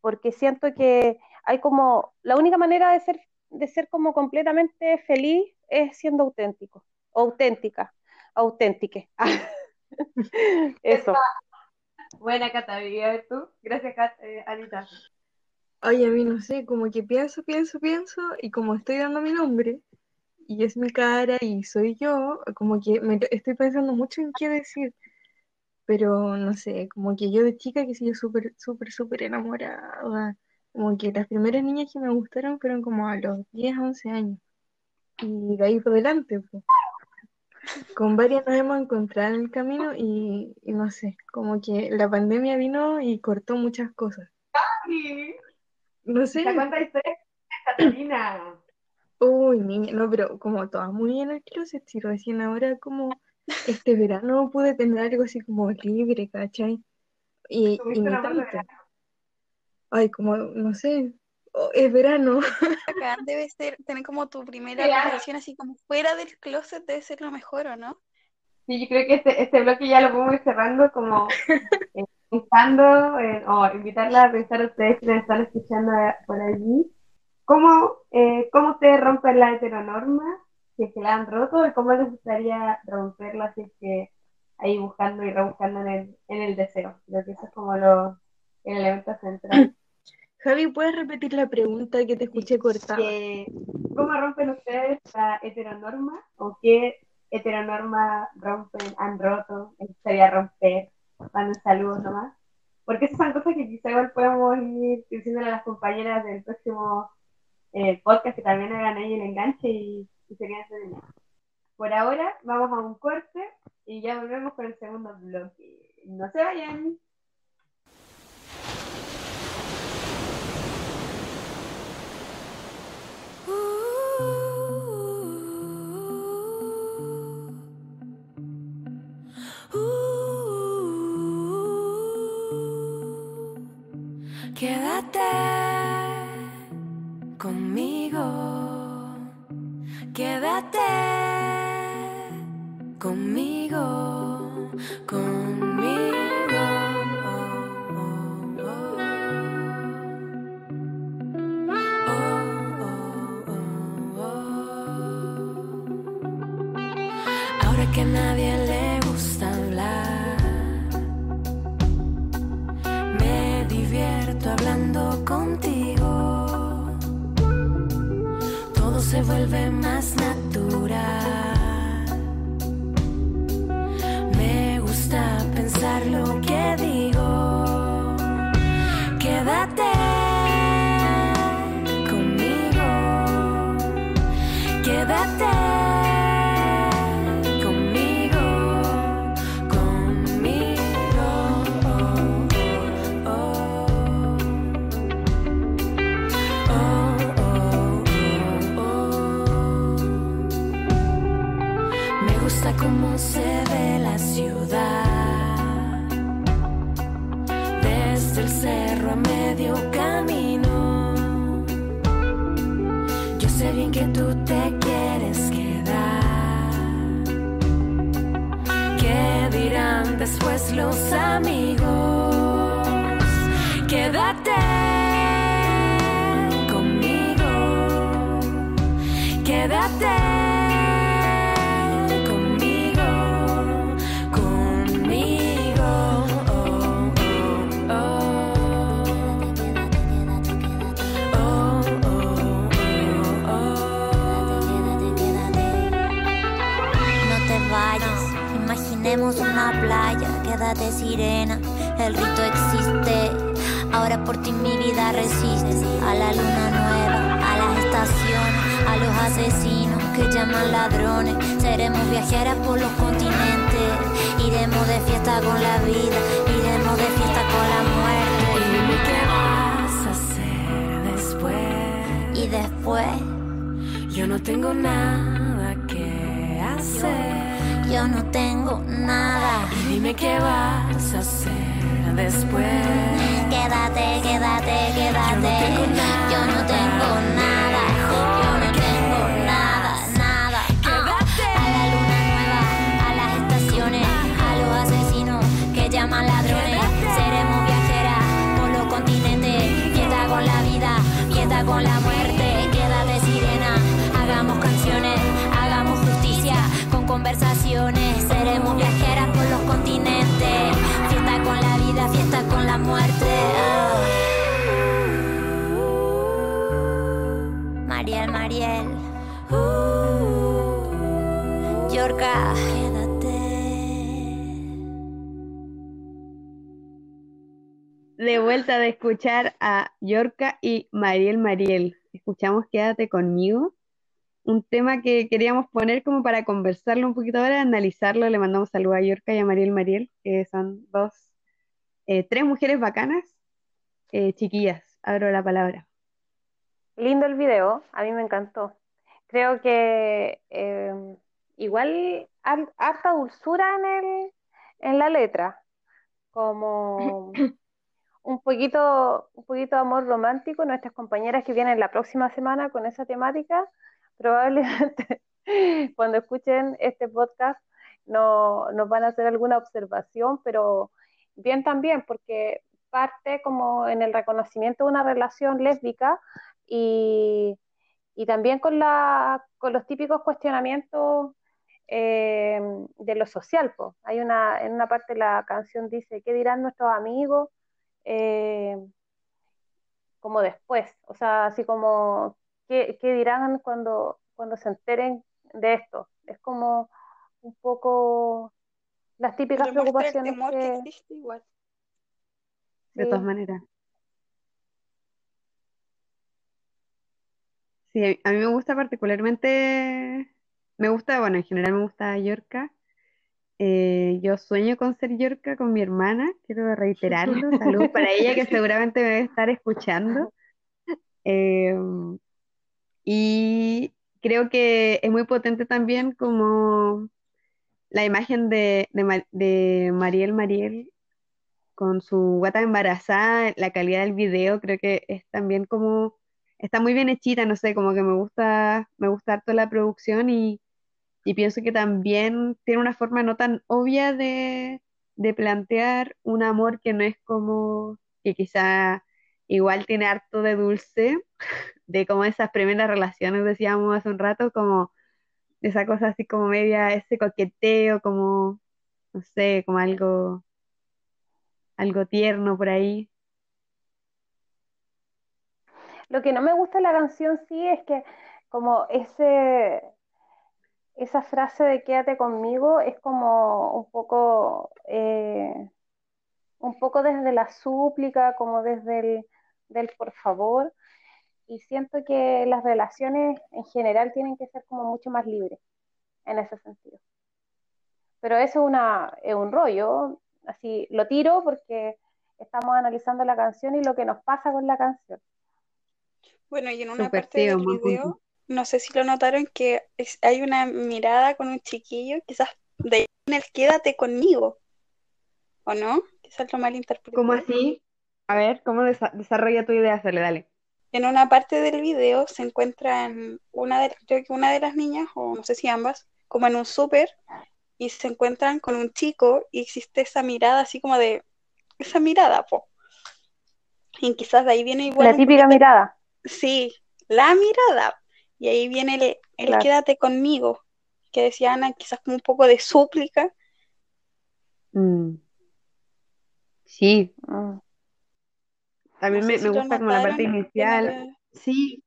C: porque siento que hay como, la única manera de ser, de ser como completamente feliz es siendo auténtico, auténtica, auténtica. Eso.
B: Buena Cata, tú? Gracias, eh, Anita.
E: Oye, a mí no sé, como que pienso, pienso, pienso, y como estoy dando mi nombre, y es mi cara, y soy yo, como que me estoy pensando mucho en qué decir pero no sé, como que yo de chica que sí, súper, súper, súper enamorada, como que las primeras niñas que me gustaron fueron como a los 10, 11 años, y de ahí por delante, pues. Con varias nos hemos encontrado en el camino y, no sé, como que la pandemia vino y cortó muchas cosas. No sé.
B: ¿Cuánta historia Catalina?
E: Uy, niña, no, pero como todas muy en el closet, si recién ahora como este verano pude tener algo así como libre, ¿cachai? Y, y ni tanto. Ay, como, no sé, es verano.
D: Acá debe ser, tener como tu primera relación así como fuera del closet debe ser lo mejor, ¿o no?
B: Sí, yo creo que este, este bloque ya lo podemos ir cerrando como eh, pensando eh, o invitarla a pensar a ustedes que nos están escuchando por allí. ¿Cómo, eh, ¿Cómo ustedes rompen la heteronorma si es que la han roto y cómo les gustaría romperla si es que ahí buscando y rebuscando en el, en el deseo. Creo que eso es como lo, el elemento central.
E: Javi, ¿puedes repetir la pregunta que te escuché cortada?
B: ¿Cómo rompen ustedes la heteronorma o qué heteronorma rompen, han roto, les gustaría romper? Manden saludos nomás. Porque esas son cosas que quizá igual podemos ir diciéndole a las compañeras del próximo eh, podcast que también hagan ahí el enganche y por ahora vamos a un corte y ya volvemos con el segundo bloque. No se vayan.
A: Quédate conmigo. Quédate conmigo. Bien que tú te quieres quedar. ¿Qué dirán después los amigos? Quédate
F: imaginemos una playa, quédate sirena, el rito existe, ahora por ti mi vida resiste, a la luna nueva, a las estaciones, a los asesinos que llaman ladrones, seremos viajeras por los continentes, iremos de fiesta con la vida, iremos de fiesta con la
A: Y
F: muerte,
A: dime qué vas a hacer después.
F: y después
A: Yo no tengo nada.
F: Yo no tengo nada.
A: Y dime qué vas a hacer después.
F: Quédate, quédate, quédate. Yo no tengo nada. Yo no tengo nada, nada.
A: Quédate.
F: A la luna nueva, a las estaciones, a los asesinos que llaman ladrones. Seremos viajeras por los continentes. Fiesta con la vida, fiesta con la muerte. Muerte. Ah. Mariel, Mariel. Yorka, quédate.
B: De vuelta de escuchar a Yorka y Mariel Mariel. Escuchamos Quédate conmigo. Un tema que queríamos poner como para conversarlo un poquito ahora, analizarlo. Le mandamos saludos a Yorka y a Mariel Mariel, que son dos, eh, tres mujeres bacanas. Eh, chiquillas, abro la palabra.
C: Lindo el video, a mí me encantó. Creo que eh, igual har- harta dulzura en el, en la letra, como un poquito, un poquito de amor romántico. Nuestras compañeras que vienen la próxima semana con esa temática, probablemente cuando escuchen este podcast no, nos van a hacer alguna observación, pero bien también, porque parte como en el reconocimiento de una relación lésbica y, y también con, la, con los típicos cuestionamientos eh, de lo social. po. Hay una, en una parte de la canción dice, ¿qué dirán nuestros amigos? Eh, como después, o sea, así como, ¿qué, qué dirán cuando, cuando se enteren de esto? Es como un poco las típicas
D: Pero muestra el
C: preocupaciones
D: temor que
C: que...
D: existe igual.
B: De
C: Sí.
B: todas maneras. Sí, a mí me gusta particularmente, me gusta, bueno, en general me gusta Yorka. Eh, yo sueño con ser Yorka con mi hermana, quiero reiterarlo. Saludos para ella que seguramente me debe estar escuchando. Eh, y creo que es muy potente también como la imagen de, de, de Mariel Mariel con su guata embarazada, la calidad del video creo que es también como, está muy bien hechita, no sé, como que me gusta, me gusta harto la producción y, y pienso que también tiene una forma no tan obvia de, de plantear un amor que no es como, que quizá igual tiene harto de dulce, de como esas primeras relaciones, decíamos hace un rato, como esa cosa así como media, ese coqueteo, como, no sé, como algo algo tierno por ahí.
C: Lo que no me gusta de la canción sí es que como ese, esa frase de quédate conmigo es como un poco, eh, un poco desde la súplica, como desde el del por favor. Y siento que las relaciones en general tienen que ser como mucho más libres en ese sentido. Pero eso es, una, es un rollo, así lo tiro porque estamos analizando la canción y lo que nos pasa con la canción.
D: Bueno, y en una parte del video, no sé si lo notaron, que hay una mirada con un chiquillo, quizás de en el quédate conmigo, ¿o no? Quizás lo malinterpreté.
B: ¿Cómo así? A ver, ¿cómo desarrolla tu idea? Dale, dale.
D: En una parte del video se encuentran una de, creo que una de las niñas, o no sé si ambas, como en un súper, y se encuentran con un chico y existe esa mirada así como de, esa mirada, po. Y quizás de ahí viene igual.
C: La típica mirada.
D: Sí, la mirada. Y ahí viene el, quédate conmigo, que decía Ana, quizás como un poco de súplica.
B: Mm. Sí. También me, gusta como la parte inicial. Sí,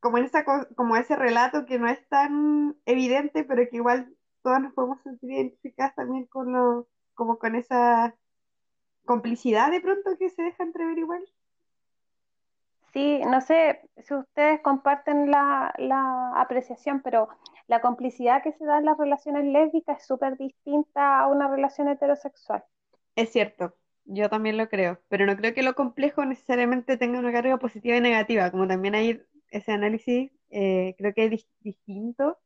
B: como, esa, como ese relato que no es tan evidente, pero que igual todas nos podemos sentir identificadas también con lo, como con esa complicidad de pronto que se deja entrever igual.
C: Sí, no sé si ustedes comparten la, la apreciación, pero la complicidad que se da en las relaciones lésbicas es súper distinta a una relación heterosexual.
B: Es cierto, yo también lo creo, pero no creo que lo complejo necesariamente tenga una carga positiva y negativa, como también hay ese análisis, eh, creo que es distinto,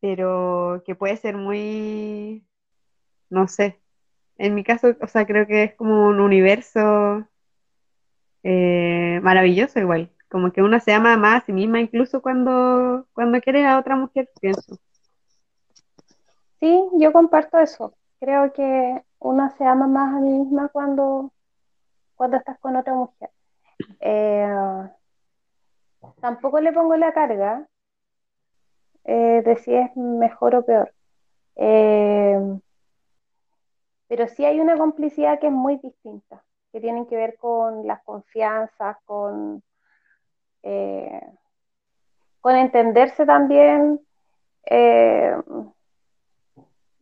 B: pero que puede ser muy, no sé, en mi caso, o sea, creo que es como un universo eh, maravilloso igual, como que uno se ama más a sí misma incluso cuando, cuando quiere a otra mujer, pienso.
C: Sí, yo comparto eso. Creo que una se ama más a mí misma cuando, cuando estás con otra mujer. Eh, tampoco le pongo la carga eh, de si es mejor o peor. Eh, pero sí hay una complicidad que es muy distinta, que tienen que ver con las confianzas, con, con entenderse también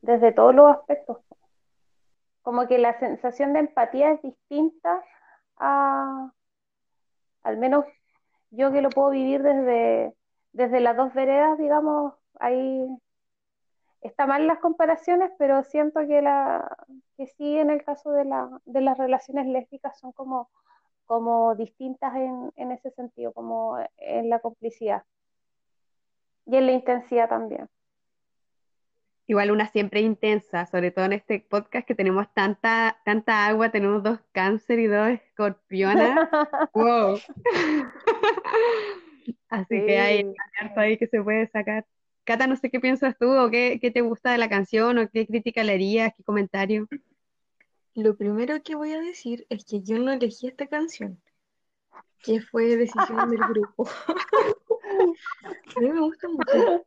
C: desde todos los aspectos como que la sensación de empatía es distinta a, al menos yo que lo puedo vivir desde, desde las dos veredas, digamos, ahí está mal las comparaciones, pero siento que, la, que sí en el caso de, la, de las relaciones lésbicas son como, como distintas en, en ese sentido, como en la complicidad y en la intensidad también.
B: Igual una siempre intensa, sobre todo en este podcast que tenemos tanta, tanta agua, tenemos dos cáncer y dos escorpionas. wow. Así que hay harto ahí que se puede sacar. Cata, no sé qué piensas tú o qué, qué te gusta de la canción o qué crítica le harías, qué comentario.
E: Lo primero que voy a decir es que yo no elegí esta canción, que fue decisión del grupo. a mí me gusta mucho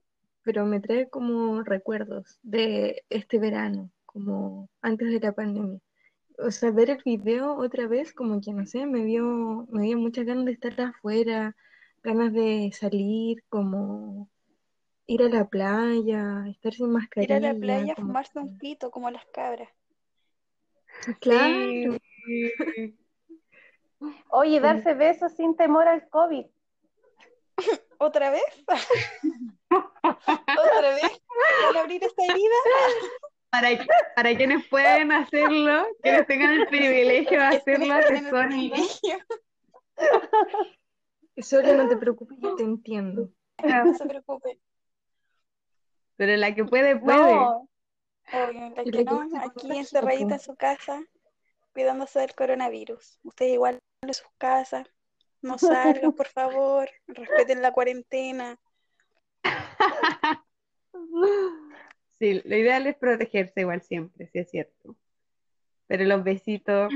E: pero me trae como recuerdos de este verano, como antes de la pandemia. O sea, ver el video otra vez, como que no sé, me dio, me dio muchas ganas de estar afuera, ganas de salir, como ir a la playa, estar sin mascarilla.
D: Ir a la playa, fumarse un pito como las cabras.
E: Claro.
C: Oye, darse besos sin temor al COVID.
D: ¿Otra vez? ¿Otra vez? ¿Para abrir esta herida?
B: Para, para quienes pueden hacerlo, quienes tengan el privilegio de hacerlo, que son...
E: Solo no te preocupes, yo te entiendo.
D: No se preocupe.
B: Pero la que puede, puede.
D: No. Obvio, la que no, aquí encerradita en su casa, cuidándose del coronavirus. Ustedes igual en sus casas, no salgan, por favor, respeten la cuarentena.
B: Sí, lo ideal es protegerse igual siempre, sí es cierto. Pero los besitos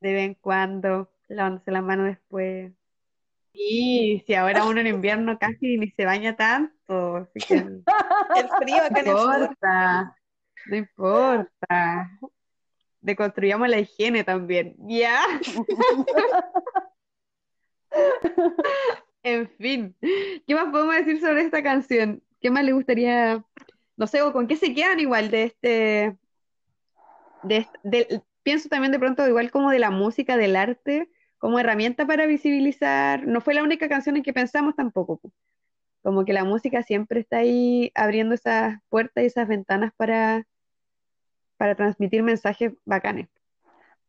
B: de vez en cuando, lavándose la mano después. Y si ahora uno en invierno casi ni se baña tanto, así que
D: el frío acá
B: no importa, no importa. Deconstruyamos la higiene también, ¿ya? En fin, ¿qué más podemos decir sobre esta canción? ¿Qué más le gustaría, no sé, con qué se quedan igual de este, pienso también de pronto igual como de la música, del arte, como herramienta para visibilizar, no fue la única canción en que pensamos tampoco, po. como que la música siempre está ahí abriendo esas puertas y esas ventanas para, para transmitir mensajes bacanes.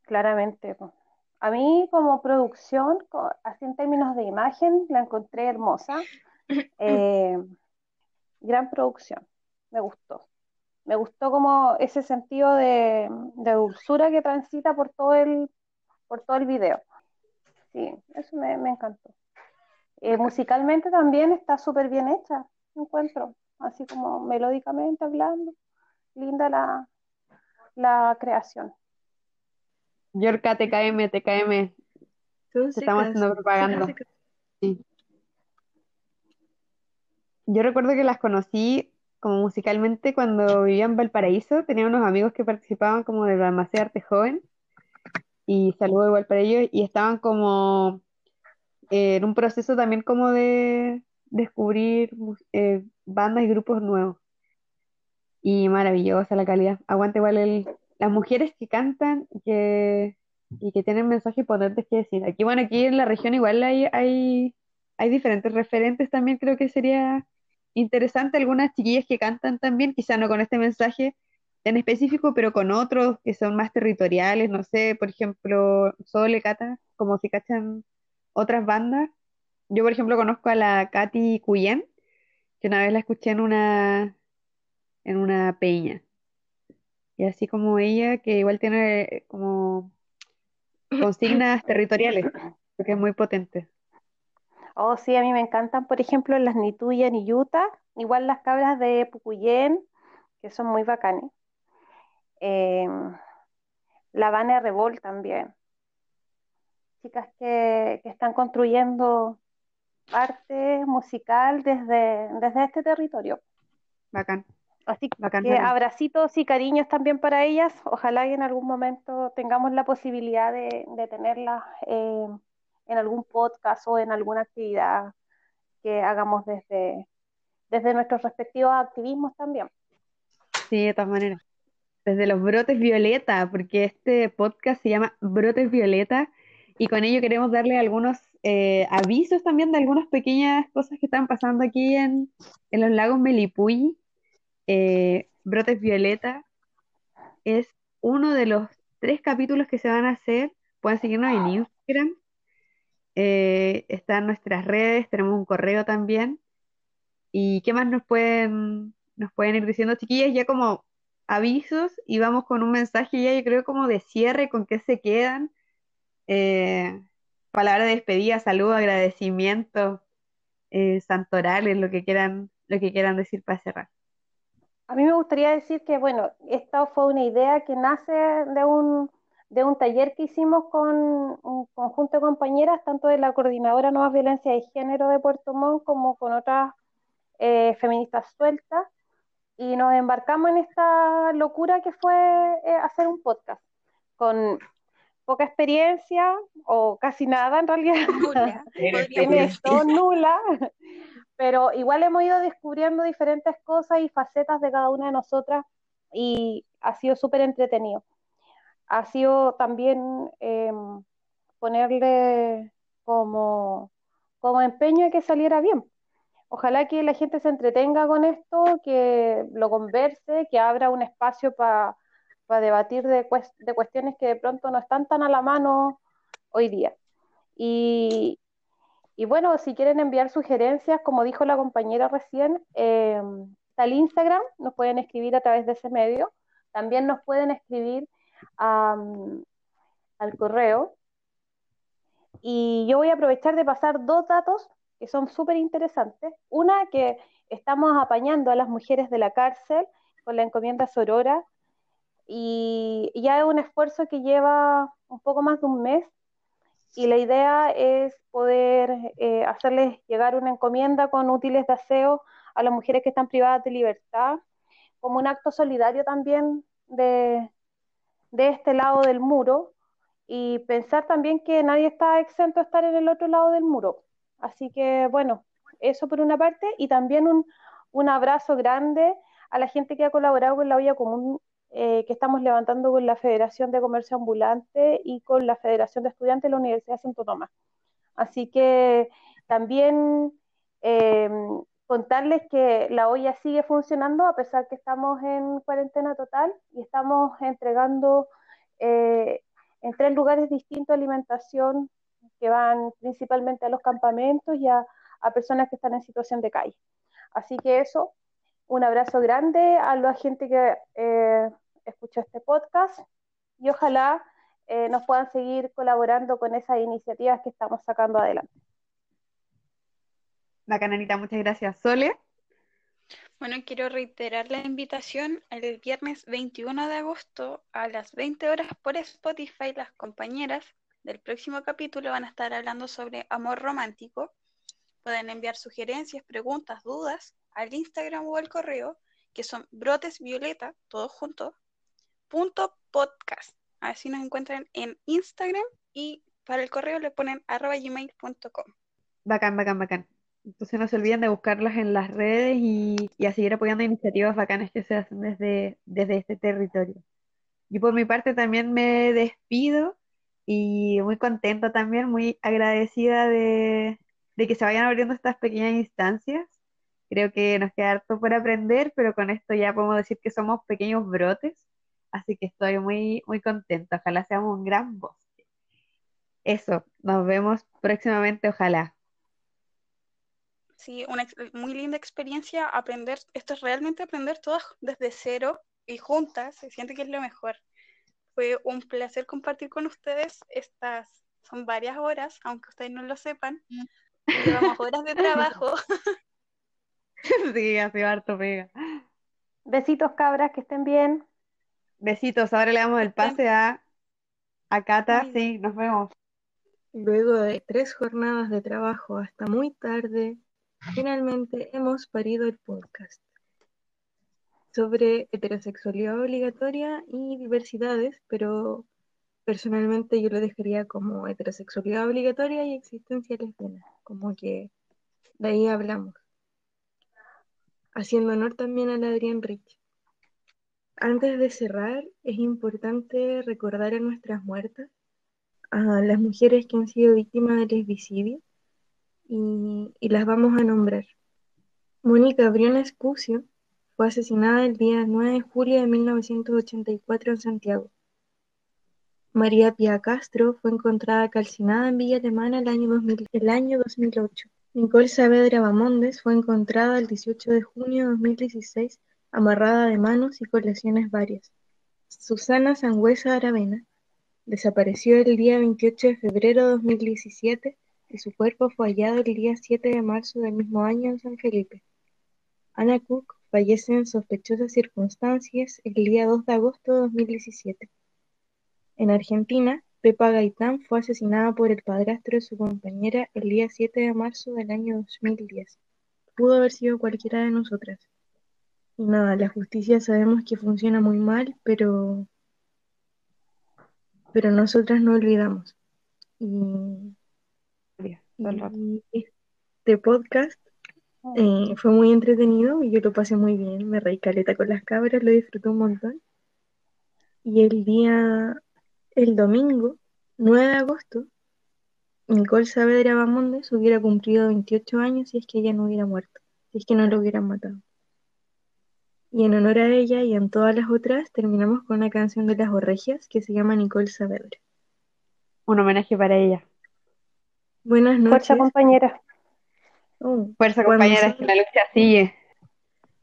C: Claramente. po. A mí como producción, así en términos de imagen, la encontré hermosa. Eh, gran producción, me gustó. Me gustó como ese sentido de, de dulzura que transita por todo el, por todo el video. Sí, eso me, me encantó. Eh, musicalmente también está súper bien hecha, encuentro, así como melódicamente hablando. Linda la, la creación.
B: Yorka, TKM, TKM, estamos haciendo propaganda. Sí. Yo recuerdo que las conocí como musicalmente cuando vivía en Valparaíso. Tenía unos amigos que participaban como del Balmaceda Arte Joven y saludo igual para ellos y estaban como eh, en un proceso también como de descubrir eh, bandas y grupos nuevos. Y maravillosa la calidad. Aguante igual el, las mujeres que cantan que, y que tienen mensajes potentes que decir. Aquí, bueno, aquí en la región igual hay, hay, hay diferentes referentes también, creo que sería interesante algunas chiquillas que cantan también, quizá no con este mensaje en específico, pero con otros que son más territoriales, no sé, por ejemplo, Sole Cata, como si cachan otras bandas. Yo, por ejemplo, conozco a la Katy Cuyen, que una vez la escuché en una, en una peña. Y así como ella, que igual tiene como consignas territoriales, porque es muy potente.
C: Oh, sí, a mí me encantan, por ejemplo, las Nituya y Utah, igual las cabras de Pucuyén, que son muy bacanes. Eh, la Vane Revolt también. Chicas que, que están construyendo arte musical desde, desde este territorio.
B: Bacán,
C: Así
B: bacán.
C: que abracitos y cariños también para ellas. Ojalá que en algún momento tengamos la posibilidad de, de tenerlas eh, en algún podcast o en alguna actividad que hagamos desde, desde nuestros respectivos activismos también.
B: Sí, de todas maneras. Desde los brotes violeta, porque este podcast se llama Brotes Violeta y con ello queremos darle algunos eh, avisos también de algunas pequeñas cosas que están pasando aquí en, en los lagos Melipulli. Eh, Brotes Violeta es uno de los tres capítulos que se van a hacer. Pueden seguirnos en Instagram. Eh, está en nuestras redes, tenemos un correo también. ¿Y qué más nos pueden, nos pueden ir diciendo, chiquillas? Ya como avisos y vamos con un mensaje ya, yo creo, como de cierre, con qué se quedan. Eh, palabra de despedida, saludo, agradecimiento, eh, santorales, lo que quieran, lo que quieran decir para cerrar.
C: A mí me gustaría decir que, bueno, esta fue una idea que nace de un, de un taller que hicimos con un conjunto de compañeras, tanto de la Coordinadora Nuevas Violencia de Género de Puerto Montt como con otras eh, feministas sueltas, y nos embarcamos en esta locura que fue eh, hacer un podcast con poca experiencia o casi nada en realidad,
D: Nula,
C: en esto, nula, pero igual hemos ido descubriendo diferentes cosas y facetas de cada una de nosotras y ha sido súper entretenido. Ha sido también eh, ponerle como, como empeño a que saliera bien. Ojalá que la gente se entretenga con esto, que lo converse, que abra un espacio para debatir de, cues- de cuestiones que de pronto no están tan a la mano hoy día. Y, y bueno, si quieren enviar sugerencias, como dijo la compañera recién, eh, está el Instagram, nos pueden escribir a través de ese medio. También nos pueden escribir al correo. Y yo voy a aprovechar de pasar dos datos que son súper interesantes. Una, que estamos apañando a las mujeres de la cárcel con la encomienda Sorora y ya es un esfuerzo que lleva un poco más de un mes y la idea es poder eh, hacerles llegar una encomienda con útiles de aseo a las mujeres que están privadas de libertad, como un acto solidario también de, de este lado del muro y pensar también que nadie está exento a estar en el otro lado del muro. Así que bueno, eso por una parte y también un, un abrazo grande a la gente que ha colaborado con la olla común eh, que estamos levantando con la Federación de Comercio Ambulante y con la Federación de Estudiantes de la Universidad de Santo Tomás. Así que también eh, contarles que la olla sigue funcionando a pesar que estamos en cuarentena total y estamos entregando eh, en tres lugares distintos alimentación que van principalmente a los campamentos y a, personas que están en situación de calle. Así que eso, un abrazo grande a la gente que eh, escuchó este podcast y ojalá eh, nos puedan seguir colaborando con esas iniciativas que estamos sacando adelante.
G: Bacananita, muchas gracias. Sole.
D: Bueno, quiero reiterar la invitación el viernes 21 de agosto a las 20 horas por Spotify. Las compañeras del próximo capítulo van a estar hablando sobre amor romántico. Pueden enviar sugerencias, preguntas, dudas al Instagram o al correo, que son brotesvioleta, todos juntos, punto podcast. Así nos encuentran en Instagram y para el correo le ponen arroba gmail.com.
G: Bacán, bacán, bacán. Entonces no se olviden de buscarlas en las redes y, a seguir apoyando iniciativas bacanas que se hacen desde, desde este territorio. Y por mi parte también me despido y muy contenta también, muy agradecida de, de que se vayan abriendo estas pequeñas instancias. Creo que nos queda harto por aprender, pero con esto ya podemos decir que somos pequeños brotes, así que estoy muy, muy contenta. Ojalá seamos un gran bosque. Eso, nos vemos próximamente, ojalá.
D: Sí, una muy linda experiencia aprender, esto es realmente aprender todas desde cero y juntas, se siente que es lo mejor. Fue un placer compartir con ustedes estas, son varias horas, aunque ustedes no lo sepan, llevamos horas de trabajo.
G: sí, hace harto pega.
C: Besitos cabras, que estén bien.
G: Besitos, ahora le damos el pase a, a Cata, sí, nos vemos.
E: Luego de tres jornadas de trabajo hasta muy tarde, Finalmente hemos parido el podcast sobre heterosexualidad obligatoria y diversidades, pero personalmente yo lo dejaría como heterosexualidad obligatoria y existencia lesbiana, como que de ahí hablamos. Haciendo honor también a la Adrián Rich. Antes de cerrar, es importante recordar a nuestras muertas, a las mujeres que han sido víctimas del lesbicidio, y, las vamos a nombrar. Mónica Briona Escucio fue asesinada el día 9 de julio de 1984 en Santiago. María Pia Castro fue encontrada calcinada en Villa Alemana el año, el año 2008. Nicole Saavedra Bamondes fue encontrada el 18 de junio de 2016 amarrada de manos y con lesiones varias. Susana Sangüesa Aravena desapareció el día 28 de febrero de 2017 y su cuerpo fue hallado el día 7 de marzo del mismo año en San Felipe. Ana Cook fallece en sospechosas circunstancias el día 2 de agosto de 2017. En Argentina, Pepa Gaitán fue asesinada por el padrastro de su compañera el día 7 de marzo del año 2010. Pudo haber sido cualquiera de nosotras. Y nada, la justicia sabemos que funciona muy mal, pero pero nosotras no olvidamos. Y este podcast eh, fue muy entretenido y yo lo pasé muy bien. Me reí caleta con las cabras, lo disfruté un montón. Y el día, el domingo, 9 de agosto, Nicole Saavedra Bamondes hubiera cumplido 28 años si es que ella no hubiera muerto, si es que no lo hubieran matado. Y en honor a ella y en todas las otras, terminamos con una canción de las Orregias que se llama Nicole Saavedra.
G: Un homenaje para ella.
E: Buenas noches.
C: Fuerza, compañera.
E: Oh,
G: Fuerza, compañera, que la lucha sigue.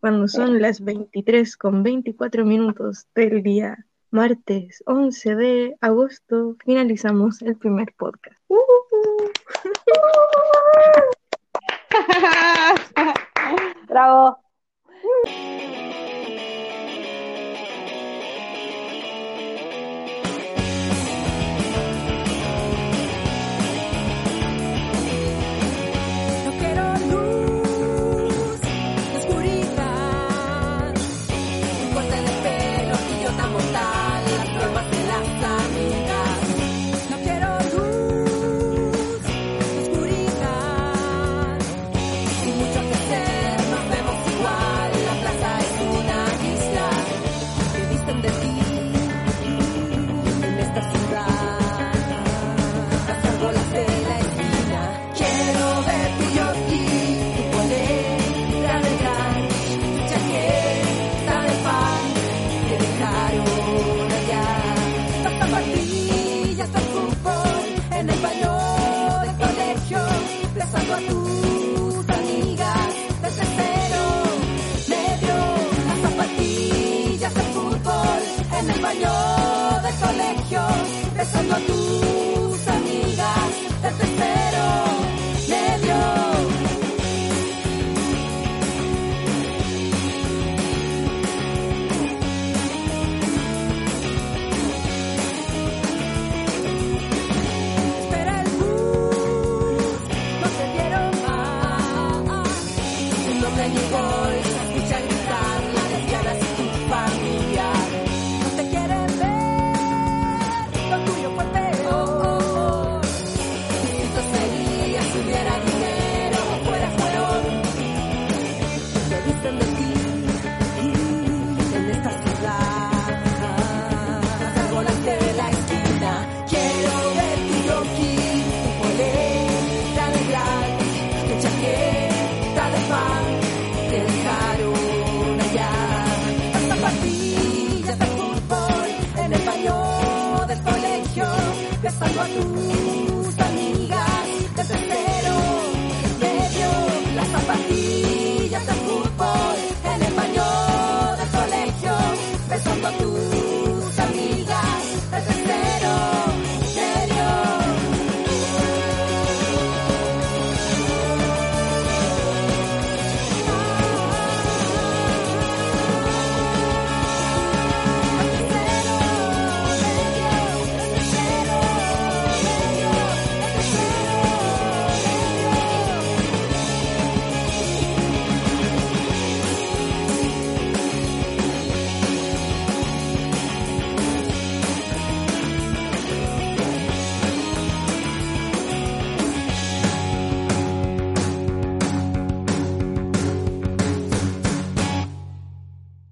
E: Cuando son las 23 con 24 minutos del día martes 11 de agosto, finalizamos el primer podcast.
C: Bravo.
A: en el baño del colegio, besando a tu